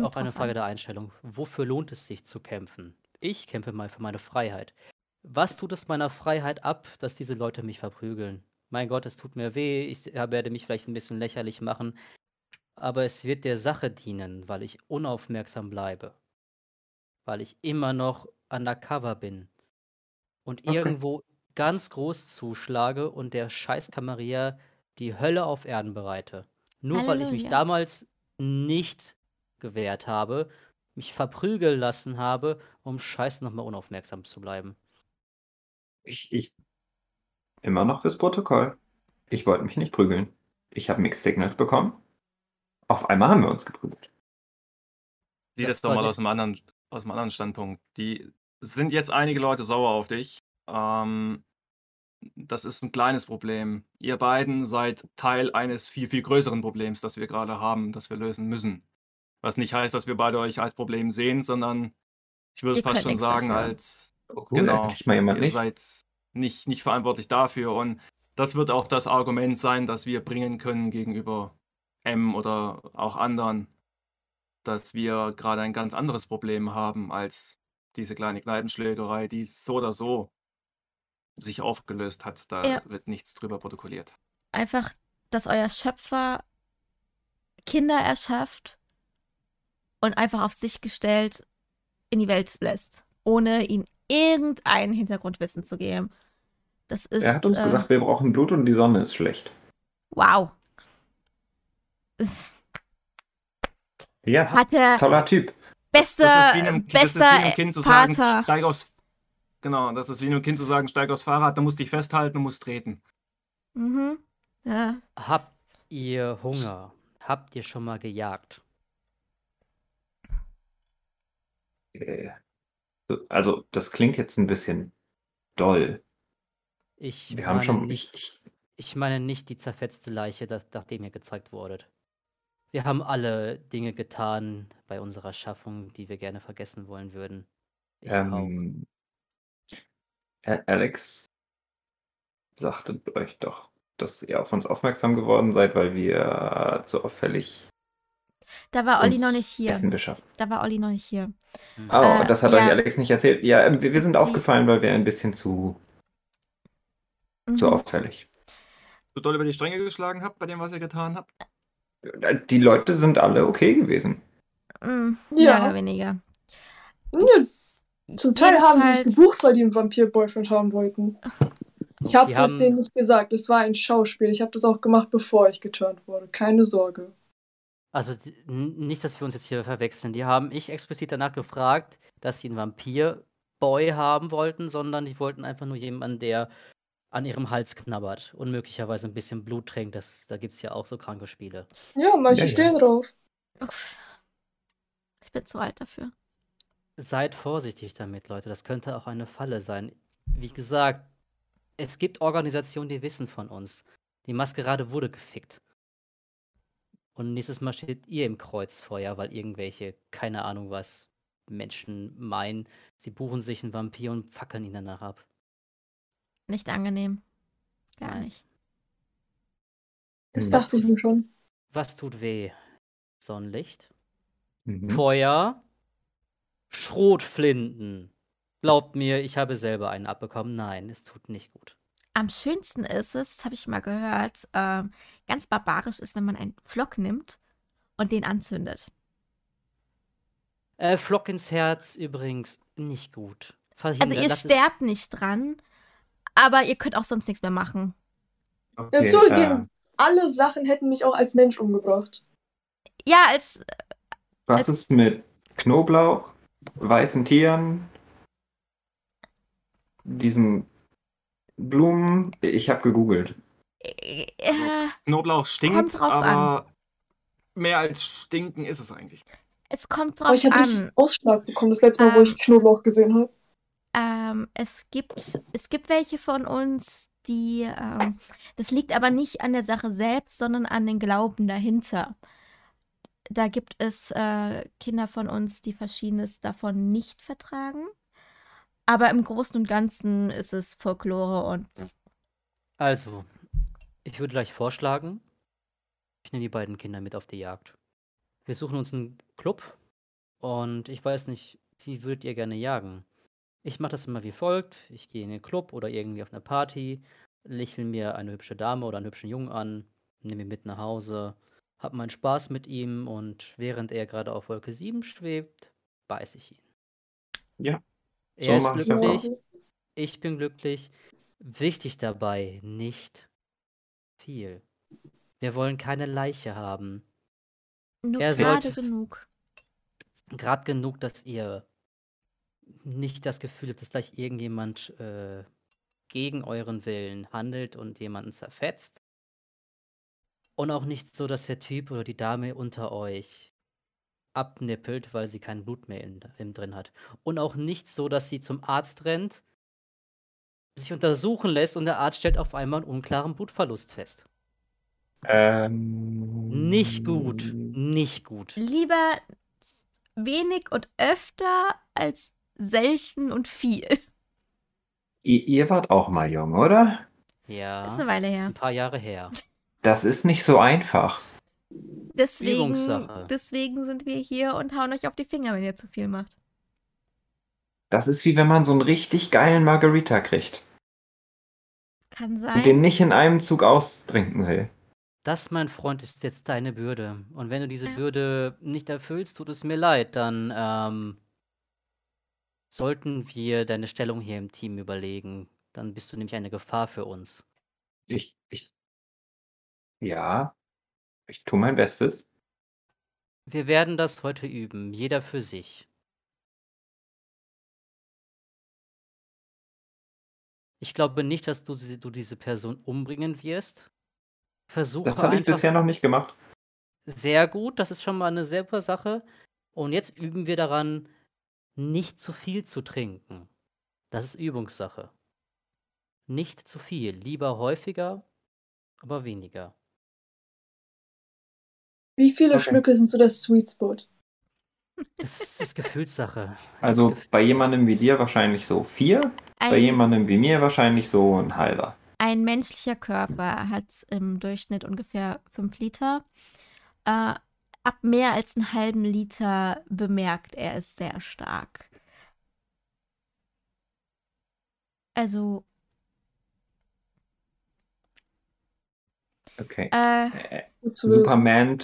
auch eine Frage an. der Einstellung. Wofür lohnt es sich zu kämpfen? Ich kämpfe mal für meine Freiheit. Was tut es meiner Freiheit ab, dass diese Leute mich verprügeln? Mein Gott, es tut mir weh, ich ja, werde mich vielleicht ein bisschen lächerlich machen, aber es wird der Sache dienen, weil ich unaufmerksam bleibe. Weil ich immer noch undercover bin und Okay. irgendwo ganz groß zuschlage und der Scheißkamerier die Hölle auf Erden bereite. Nur weil ich mich Halleluja. damals nicht gewehrt habe, mich verprügeln lassen habe, um scheiße nochmal unaufmerksam zu bleiben. Ich, ich. Immer noch fürs Protokoll. Ich wollte mich nicht prügeln. Ich habe Mixed Signals bekommen. Auf einmal haben wir uns geprügelt. Sieh Das das doch mal aus einem anderen, aus einem anderen Standpunkt. Die sind jetzt einige Leute sauer auf dich. Ähm, das ist ein kleines Problem. Ihr beiden seid Teil eines viel, viel größeren Problems, das wir gerade haben, das wir lösen müssen. Was nicht heißt, dass wir beide euch als Problem sehen, sondern ich würde Ihr fast schon sagen, dafür. als Oh, cool, Genau. endlich mal jemand ihr nicht. seid nicht, nicht verantwortlich dafür. Und das wird auch das Argument sein, das wir bringen können gegenüber M oder auch anderen, dass wir gerade ein ganz anderes Problem haben als diese kleine Kneipenschlägerei, die so oder so sich aufgelöst hat. Da Ja. wird nichts drüber protokolliert. Einfach, dass euer Schöpfer Kinder erschafft und einfach auf sich gestellt in die Welt lässt, ohne ihnen irgendein Hintergrundwissen zu geben. Das ist Er hat uns äh, gesagt, wir brauchen Blut und die Sonne ist schlecht. wow. Ist, Ja, hat er toller Typ. bester, das ist wie einem, das ist wie bester einem Kind zu sagen, Vater. steig aufs. Genau, das ist wie einem Kind zu sagen, steig aufs Fahrrad, da musst dich festhalten und musst treten. Mhm. Ja. Habt ihr Hunger? Habt ihr schon mal gejagt? Äh, Also, das klingt jetzt ein bisschen doll. Ich Wir haben meine schon. nicht, Ich, ich meine nicht die zerfetzte Leiche, das, nachdem ihr gezeigt wurdet. Wir haben alle Dinge getan bei unserer Schaffung, die wir gerne vergessen wollen würden. Ich ähm, Alex sagte euch doch, dass ihr auf uns aufmerksam geworden seid, weil wir zu auffällig Da war Olli noch nicht hier. Essen beschaffen. Da war Olli noch nicht hier. Oh, Äh, das hat ja. euch Alex nicht erzählt. Ja, ähm, wir, wir sind Sie- aufgefallen, weil wir ein bisschen zu, zu Mhm. auffällig. So doll über die Stränge geschlagen habt bei dem, was ihr getan habt? Die Leute sind alle okay gewesen. Mhm. Ja. Mehr oder weniger. Ja, zum Teil haben die es Jedenfalls- gebucht, weil die einen Vampir-Boyfriend haben wollten. Ich habe das haben- denen nicht gesagt. Es war ein Schauspiel. Ich habe das auch gemacht, bevor ich geturnt wurde. Keine Sorge. Also nicht, dass wir uns jetzt hier verwechseln. Die haben ich explizit danach gefragt, dass sie einen Vampir-Boy haben wollten, sondern die wollten einfach nur jemanden, der an ihrem Hals knabbert und möglicherweise ein bisschen Blut trinkt. Das, da gibt es ja auch so kranke Spiele. Ja, manche Ja, ja. stehen drauf. Uff. Ich bin zu alt dafür. Seid vorsichtig damit, Leute. Das könnte auch eine Falle sein. Wie gesagt, es gibt Organisationen, die wissen von uns. Die Maskerade wurde gefickt. Und nächstes Mal steht ihr im Kreuzfeuer, weil irgendwelche, keine Ahnung was, Menschen meinen, sie buchen sich einen Vampir und fackeln ihn danach ab. Nicht angenehm. Gar nicht. Das Hm. dachte ich mir schon. Was tut weh? Sonnenlicht? Mhm. Feuer? Schrotflinten. Glaubt mir, ich habe selber einen abbekommen. Nein, es tut nicht gut. Am schönsten ist es, das habe ich mal gehört, ähm, ganz barbarisch ist, wenn man einen Flock nimmt und den anzündet. Äh, Flock ins Herz übrigens nicht gut. Also Verhindern. ihr Lass es- sterbt nicht dran, aber ihr könnt auch sonst nichts mehr machen. Okay, Ja, zugegeben, äh, alle Sachen hätten mich auch als Mensch umgebracht. Ja, als was ist mit Knoblauch, weißen Tieren, diesen Blumen? Ich habe gegoogelt. äh, äh, Knoblauch Kommt stinkt, drauf aber mehr als stinken ist es eigentlich. es kommt Aber drauf ich habe nicht an. Ausschlag bekommen, das letzte Mal, wo Ähm, ich Knoblauch gesehen habe. Ähm, es gibt, es gibt welche von uns, die, ähm, das liegt aber nicht an der Sache selbst, sondern an den Glauben dahinter. Da gibt es äh, Kinder von uns, die Verschiedenes davon nicht vertragen. Aber im Großen und Ganzen ist es Folklore und Also, ich würde gleich vorschlagen, ich nehme die beiden Kinder mit auf die Jagd. Wir suchen uns einen Club und ich weiß nicht, wie würdet ihr gerne jagen? Ich mache das immer wie folgt. Ich gehe in den Club oder irgendwie auf eine Party, lächle mir eine hübsche Dame oder einen hübschen Jungen an, nehme ihn mit nach Hause, hab meinen Spaß mit ihm und während er gerade auf Wolke 7 schwebt, beiß ich ihn. Ja, Er so ist mach ich glücklich, ich bin glücklich. Wichtig dabei, nicht viel. Wir wollen keine Leiche haben. nur Er gerade sollte- genug. Gerade genug, dass ihr nicht das Gefühl habt, dass gleich irgendjemand äh, gegen euren Willen handelt und jemanden zerfetzt. Und auch nicht so, dass der Typ oder die Dame unter euch abnippelt, weil sie kein Blut mehr in, im drin hat. Und auch nicht so, dass sie zum Arzt rennt, sich untersuchen lässt und der Arzt stellt auf einmal einen unklaren Blutverlust fest. Ähm, Nicht gut. Nicht gut. Lieber wenig und öfter als selten und viel. Ihr, ihr wart auch mal jung, oder? Ja. Ist eine Weile ist her. ein paar Jahre her. Das ist nicht so einfach. Deswegen, deswegen sind wir hier und hauen euch auf die Finger, wenn ihr zu viel macht. Das ist wie wenn man so einen richtig geilen Margarita kriegt Kann und sein. den nicht in einem Zug austrinken will. Das, mein Freund, ist jetzt deine Bürde. Und wenn du diese Ja. Bürde nicht erfüllst, tut es mir leid, dann ähm, sollten wir deine Stellung hier im Team überlegen. Dann bist du nämlich eine Gefahr für uns. Ich, ich, ja, ich tue mein Bestes. Wir werden das heute üben, jeder für sich. Ich glaube nicht, dass du, du diese Person umbringen wirst. Versuche Das habe ich bisher noch nicht gemacht. Sehr gut, das ist schon mal eine super Sache. Und jetzt üben wir daran, nicht zu viel zu trinken. Das ist Übungssache. Nicht zu viel, lieber häufiger, aber weniger. Wie viele Okay. Schlücke sind so das Sweet Spot? Das ist Gefühlssache. Das ist <laughs> Also Gef- bei jemandem wie dir wahrscheinlich so vier, bei Ein, jemandem wie mir wahrscheinlich so ein halber. ein menschlicher Körper hat im Durchschnitt ungefähr 5 Liter. Äh, ab mehr als einen halben Liter bemerkt er es sehr stark. Also, Okay. äh, Äh. Superman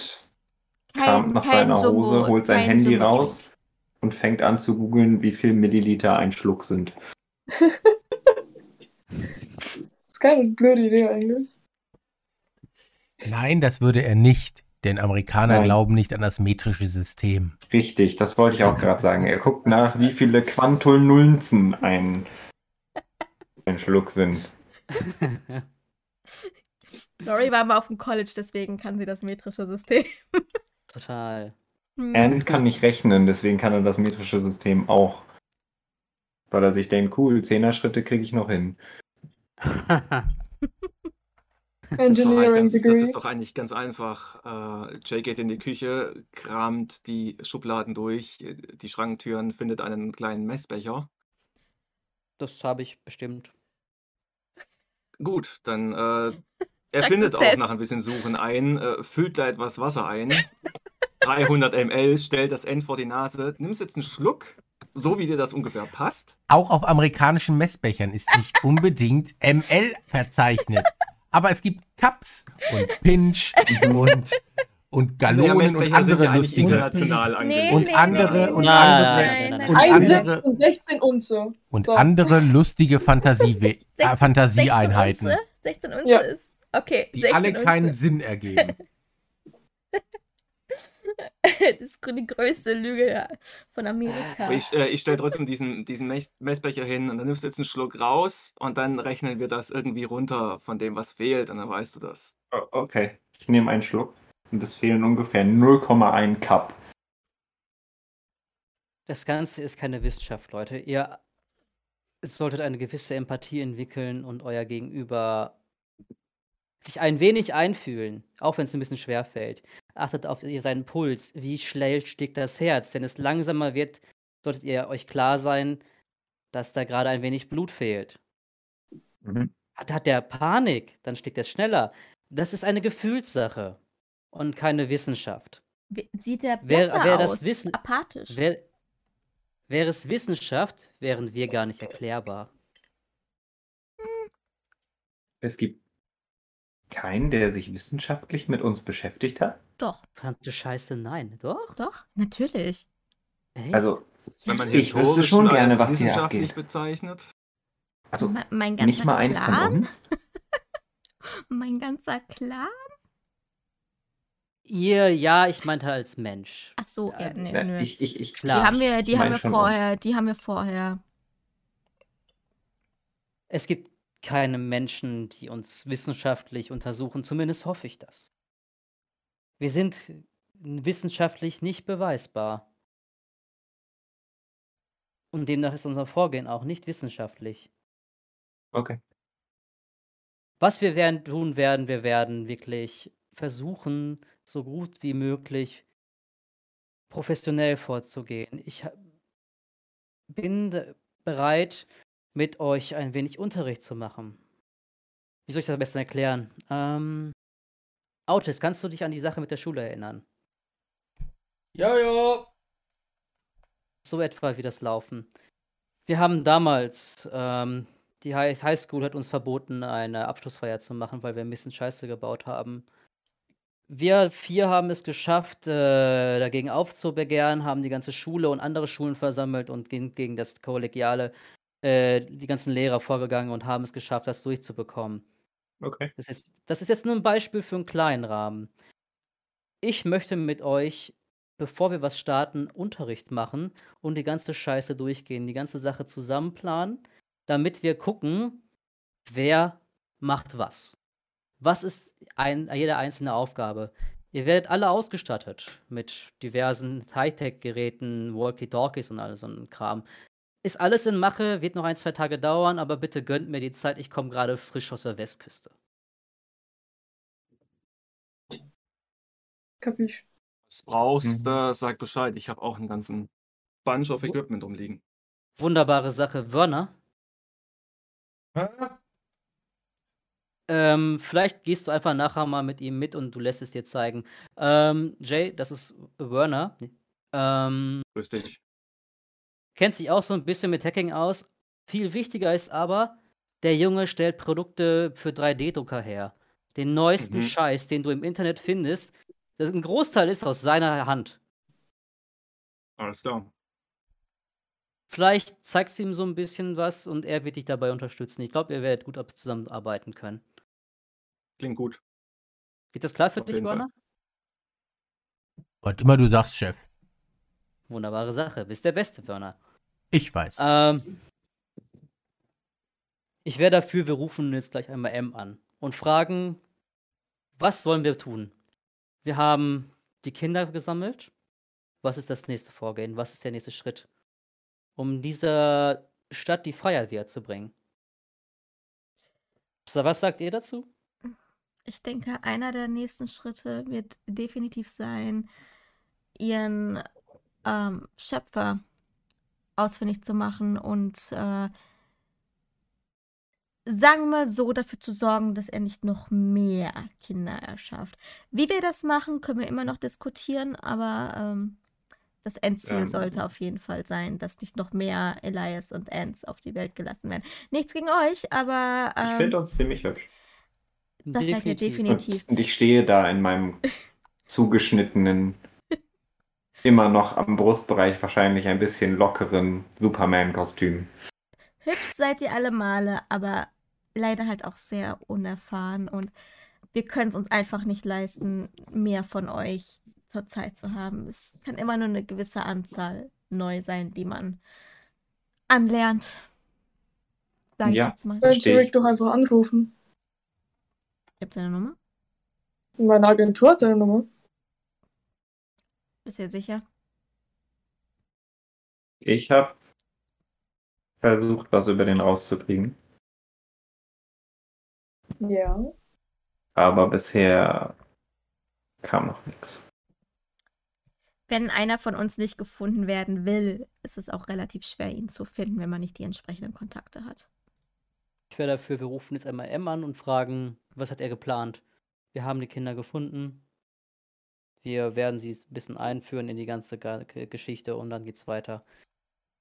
kein, kramt nach kein seiner Sumbo, Hose, holt sein Handy Sumbo-Drink. raus und fängt an zu googeln, wie viel Milliliter ein Schluck sind. <laughs> Das ist keine blöde Idee eigentlich. Nein, das würde er nicht Denn Amerikaner Nein. glauben nicht an das metrische System. Richtig, das wollte ich auch gerade sagen. Er guckt nach, wie viele Quantulnulzen ein, ein Schluck sind. <laughs> Lori war mal auf dem College, deswegen kann sie das metrische System. <laughs> Total. Hm. Ant kann nicht rechnen, deswegen kann er das metrische System auch. Weil er sich denkt, cool, Zehner-Schritte kriege ich noch hin. <laughs> Das ist, doch eigentlich Engineering das Degree. ist doch eigentlich ganz einfach. Äh, Jay geht in die Küche, kramt die Schubladen durch, die Schranktüren, findet einen kleinen Messbecher. Das habe ich bestimmt. Gut, dann äh, <laughs> er findet auch nach ein bisschen Suchen ein, äh, füllt da etwas Wasser ein. <laughs> 300 ml, stellt das End vor die Nase, nimmst jetzt einen Schluck, so wie dir das ungefähr passt. Auch auf amerikanischen Messbechern ist nicht unbedingt ML verzeichnet. Aber es gibt Cups und Pinch und, und Gallonen und andere lustige. Und andere- und andere- und andere- und 16 Unze. Und So. andere lustige Fantasie <laughs> äh, 16 Fantasieeinheiten, 16 Unze? 16 Unze Ja. ist. Okay. die 16 alle keinen. Sinn ergeben. <laughs> <laughs> das ist die größte Lüge von Amerika. Aber ich, äh, ich stelle trotzdem diesen, diesen Mess Messbecher hin und dann nimmst du jetzt einen Schluck raus und dann rechnen wir das irgendwie runter von dem, was fehlt und dann weißt du das. O- Okay, ich nehme einen Schluck und es fehlen ungefähr 0,1 Cup. Das Ganze ist keine Wissenschaft, Leute. Ihr solltet eine gewisse Empathie entwickeln und euer Gegenüber sich ein wenig einfühlen, auch wenn es ein bisschen schwer fällt. Achtet auf ihr- seinen Puls, wie schnell schlägt das Herz. Wenn es langsamer wird, solltet ihr euch klar sein, dass da gerade ein wenig Blut fehlt. Mhm. Hat, hat der Panik, dann schlägt es schneller. Das ist eine Gefühlssache und keine Wissenschaft. Sieht der Wer- besser wer das aus? wissen- Apathisch. Wär, wäre es Wissenschaft, wären wir gar nicht erklärbar. Es gibt keinen, der sich wissenschaftlich mit uns beschäftigt hat. Doch, Verdammte Scheiße, nein. Doch? doch, natürlich. Echt? Also, Wenn man Ich wüsste schon gerne, was hier wissenschaftlich abgeht. bezeichnet. also Me- mein ganzer nicht mal eins Clan? von uns. <laughs> Mein ganzer Clan? Ihr, ja, ich meinte als Mensch. Ach so, Ja, ja, nee, Ja, nö. ich, ich, ich, die klar. haben wir, die ich haben wir vorher, die haben wir vorher. Es gibt keine Menschen, die uns wissenschaftlich untersuchen, zumindest hoffe ich das. Wir sind wissenschaftlich nicht beweisbar. Und demnach ist unser Vorgehen auch nicht wissenschaftlich. Okay. Was wir werden, tun werden, wir werden wirklich versuchen, so gut wie möglich professionell vorzugehen. Ich bin bereit, mit euch ein wenig Unterricht zu machen. Wie soll ich das am besten erklären? Ähm, Autis, kannst du dich an die Sache mit der Schule erinnern? Ja, ja. So etwa wie das Laufen. Wir haben damals, ähm, die High School hat uns verboten, eine Abschlussfeier zu machen, weil wir ein bisschen Scheiße gebaut haben. Wir vier haben es geschafft, äh, dagegen aufzubegehren, haben die ganze Schule und andere Schulen versammelt und gegen, gegen das Kollegiale, äh, die ganzen Lehrer vorgegangen und haben es geschafft, das durchzubekommen. Okay. Das ist, das ist jetzt nur ein Beispiel für einen kleinen Rahmen. Ich möchte mit euch, bevor wir was starten, Unterricht machen und die ganze Scheiße durchgehen, die ganze Sache zusammenplanen, damit wir gucken, wer macht was. Was ist ein, jede einzelne Aufgabe? Ihr werdet alle ausgestattet mit diversen Hightech-Geräten, Walkie-Talkies und all so ein Kram. Ist alles in Mache, wird noch ein, zwei Tage dauern, aber bitte gönnt mir die Zeit, ich komme gerade frisch aus der Westküste. Kapisch. Was brauchst, Mhm. äh, sag Bescheid. Ich habe auch einen ganzen Bunch of Equipment rumliegen. Wunderbare Sache. Werner, Hä? ähm, vielleicht gehst du einfach nachher mal mit ihm mit und du lässt es dir zeigen. Ähm, Jay, das ist Werner. Ähm, Grüß dich. Kennt sich auch so ein bisschen mit Hacking aus. Viel wichtiger ist aber, der Junge stellt Produkte für 3D-Drucker her. Den neuesten Mhm. Scheiß, den du im Internet findest. Das ein Großteil ist aus seiner Hand. Alles klar. Vielleicht zeigst du ihm so ein bisschen was und er wird dich dabei unterstützen. Ich glaube, ihr werdet gut zusammenarbeiten können. Klingt gut. Geht das klar für Auf dich. Werner? Was immer du sagst, Chef. Wunderbare Sache. Bist der Beste, Burner. Ich weiß. Ähm, ich wäre dafür, wir rufen jetzt gleich einmal M an und fragen, was sollen wir tun? Wir haben die Kinder gesammelt. Was ist das nächste Vorgehen? Was ist der nächste Schritt? Um dieser Stadt die Freiheit wiederzubringen. So, was sagt ihr dazu? Ich denke, einer der nächsten Schritte wird definitiv sein, ihren ähm, Schöpfer ausfindig zu machen und äh, sagen wir so dafür zu sorgen, dass er nicht noch mehr Kinder erschafft. Wie wir das machen, können wir immer noch diskutieren, aber ähm, das Endziel Ähm. sollte auf jeden Fall sein, dass nicht noch mehr Elias und Ants auf die Welt gelassen werden. Nichts gegen euch, aber Ich ähm, finde uns ziemlich hübsch. das seid ihr definitiv. Und, und ich stehe da in meinem <laughs> zugeschnittenen, immer noch am Brustbereich wahrscheinlich ein bisschen lockeren Superman-Kostüm. Hübsch seid ihr alle Male, aber leider halt auch sehr unerfahren und wir können es uns einfach nicht leisten, mehr von euch zur Zeit zu haben. Es kann immer nur eine gewisse Anzahl neu sein, die man anlernt. Sag ich Ja. jetzt mal. Ich. Rick doch einfach anrufen. Ihr habt seine Nummer? Meine Agentur hat seine Nummer. Bist du jetzt sicher? Ich habe versucht, was über den rauszukriegen, Ja. aber bisher kam noch nichts. Wenn einer von uns nicht gefunden werden will, ist es auch relativ schwer, ihn zu finden, wenn man nicht die entsprechenden Kontakte hat. Ich wäre dafür, wir rufen jetzt einmal M an und fragen, was hat er geplant? Wir haben die Kinder gefunden. Wir werden sie ein bisschen einführen in die ganze Ga- Ge- Geschichte und dann geht's weiter.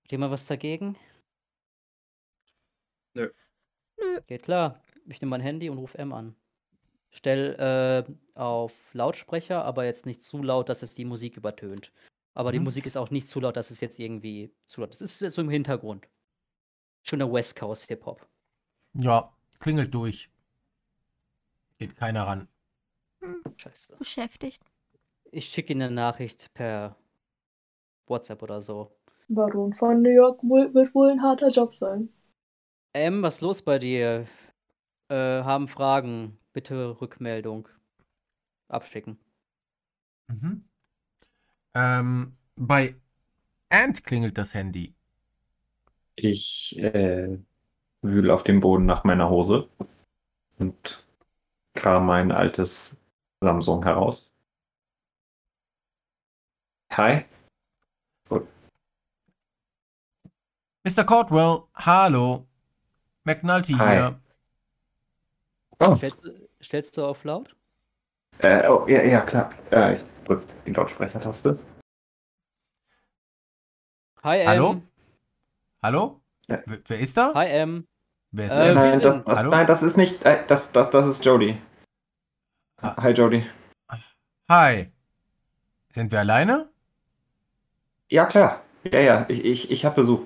Habt ihr mal was dagegen? Nö. Nö. Geht klar. Ich nehme mein Handy und rufe M an. Stell äh, auf Lautsprecher, aber jetzt nicht zu laut, dass es die Musik übertönt. Aber die Mhm. Musik ist auch nicht zu laut, dass es jetzt irgendwie zu laut ist. Es ist jetzt so im Hintergrund. Schöner West Coast Hip-Hop. Ja, klingelt durch. Geht keiner ran. Scheiße. Beschäftigt. Ich schicke Ihnen eine Nachricht per WhatsApp oder so. Baron von New York wird wohl ein harter Job sein. M, was ist los bei dir? Äh, haben Fragen. Bitte Rückmeldung. Abschicken. Mhm. Ähm, bei Ant klingelt das Handy. Ich äh, wühle auf dem Boden nach meiner Hose und kram mein altes Samsung heraus. Hi. Mr. Caldwell, hallo. McNulty Hi. hier. Oh, Stellst, stellst du auf laut? äh, oh ja, ja, klar. Äh, ich drücke die Lautsprechertaste. Hi M. Hallo? Hallo? Ja. Wer, ist da? Hi M. Wer ist Äh, wir nein, sind- das, das, Hallo? nein, das ist nicht. Äh, das, das, das ist Jody. Ah. Hi, Jody. Hi. Sind wir alleine? Ja, klar. Ja, ja, ich, ich, ich habe Besuch.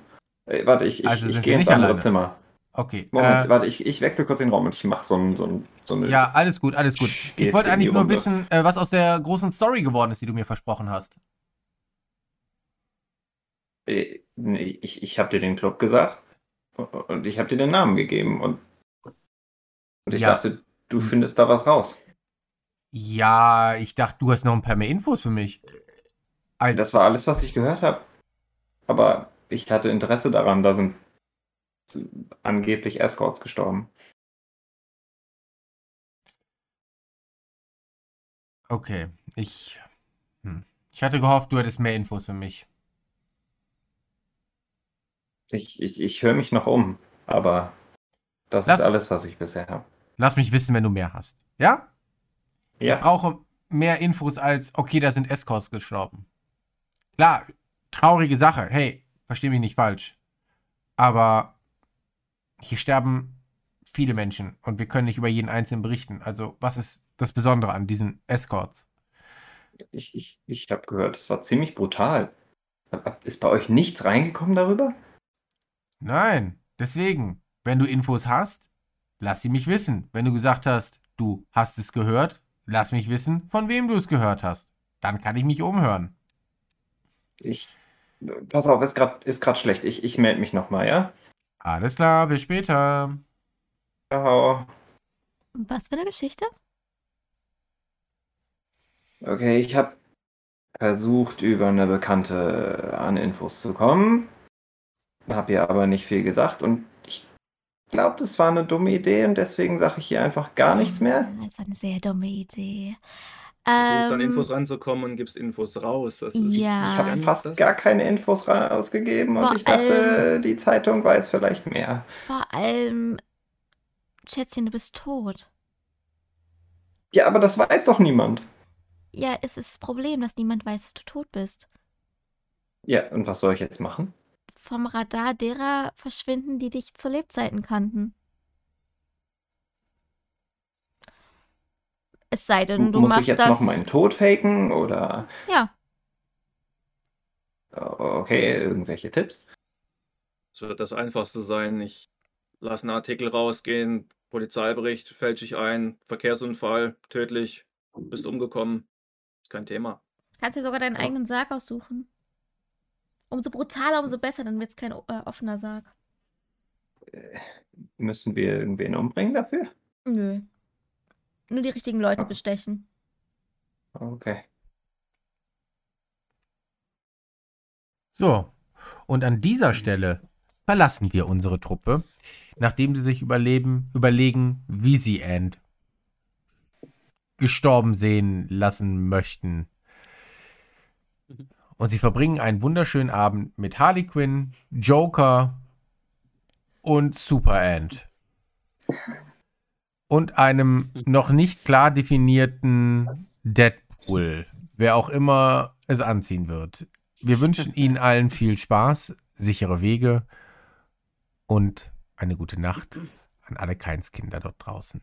Äh, warte, ich, ich, Also ich gehe ins andere alleine? Zimmer. Okay. Moment, äh, warte, ich, ich wechsle kurz den Raum und ich mache so, ein, so, ein, so eine. ja, alles gut, alles gut. Ich wollte eigentlich nur wissen, äh, was aus der großen Story geworden ist, die du mir versprochen hast. Äh, nee, Ich, ich habe dir den Club gesagt und ich habe dir den Namen gegeben und, und ich Ja. dachte, du findest da was raus. Ja, ich dachte, du hast noch ein paar mehr Infos für mich. Als, Das war alles, was ich gehört habe. Aber ich hatte Interesse daran, da sind angeblich Escorts gestorben. Okay, ich. Hm. Ich hatte gehofft, du hättest mehr Infos für mich. Ich, ich, ich höre mich noch um, aber das Lass- ist alles, was ich bisher habe. Lass mich wissen, wenn du mehr hast. Ja? Ich Ja, brauche mehr Infos als, okay, da sind Escorts gestorben. Klar, traurige Sache. Hey, versteh mich nicht falsch. Aber hier sterben viele Menschen und wir können nicht über jeden einzelnen berichten. Also, was ist das Besondere an diesen Escorts? ich, ich, ich habe gehört, es war ziemlich brutal. Ist bei euch nichts reingekommen darüber? Nein, deswegen, wenn du Infos hast, lass sie mich wissen. Wenn du gesagt hast, du hast es gehört, lass mich wissen, von wem du es gehört hast. dann kann ich mich umhören. Ich. Pass auf, ist gerade ist grad schlecht. Ich, ich melde mich nochmal, ja? Alles klar, bis später. Ciao. Was für eine Geschichte? Okay, ich habe versucht, über eine Bekannte an Infos zu kommen. Habe ihr aber nicht viel gesagt und ich glaube, das war eine dumme Idee und deswegen sage ich hier einfach gar nichts mehr. Das war eine sehr dumme Idee. Versuchst an Ähm, Infos ranzukommen und gibst Infos raus. Das ist Ja. Ich habe fast das- gar keine Infos rausgegeben und ich dachte, allem- die Zeitung weiß vielleicht mehr. Vor allem, Schätzchen, du bist tot. Ja, aber das weiß doch niemand. Ja, es ist das Problem, dass niemand weiß, dass du tot bist. Ja, und was soll ich jetzt machen? Vom Radar derer verschwinden, die dich zu Lebzeiten kannten. Es sei denn, du Muss machst ich jetzt das. noch meinen Tod faken oder Ja, okay, irgendwelche Tipps? Das wird das Einfachste sein. Ich lasse einen Artikel rausgehen, Polizeibericht, fälsche ich ein, Verkehrsunfall, tödlich, bist umgekommen. Ist kein Thema. kannst dir sogar deinen Ja. eigenen Sarg aussuchen. Umso brutaler, umso besser, dann wird es kein äh, offener Sarg. Müssen wir irgendwen umbringen dafür? Nö. Nur die richtigen Leute bestechen. Okay. So, und an dieser Stelle verlassen wir unsere Truppe, nachdem sie sich überleben, überlegen, wie sie End gestorben sehen lassen möchten. Und sie verbringen einen wunderschönen Abend mit Harley Quinn, Joker und Super Ant. <laughs> Und einem noch nicht klar definierten Deadpool, wer auch immer es anziehen wird. Wir wünschen <laughs> Ihnen allen viel Spaß, sichere Wege und eine gute Nacht an alle Keinskinder dort draußen.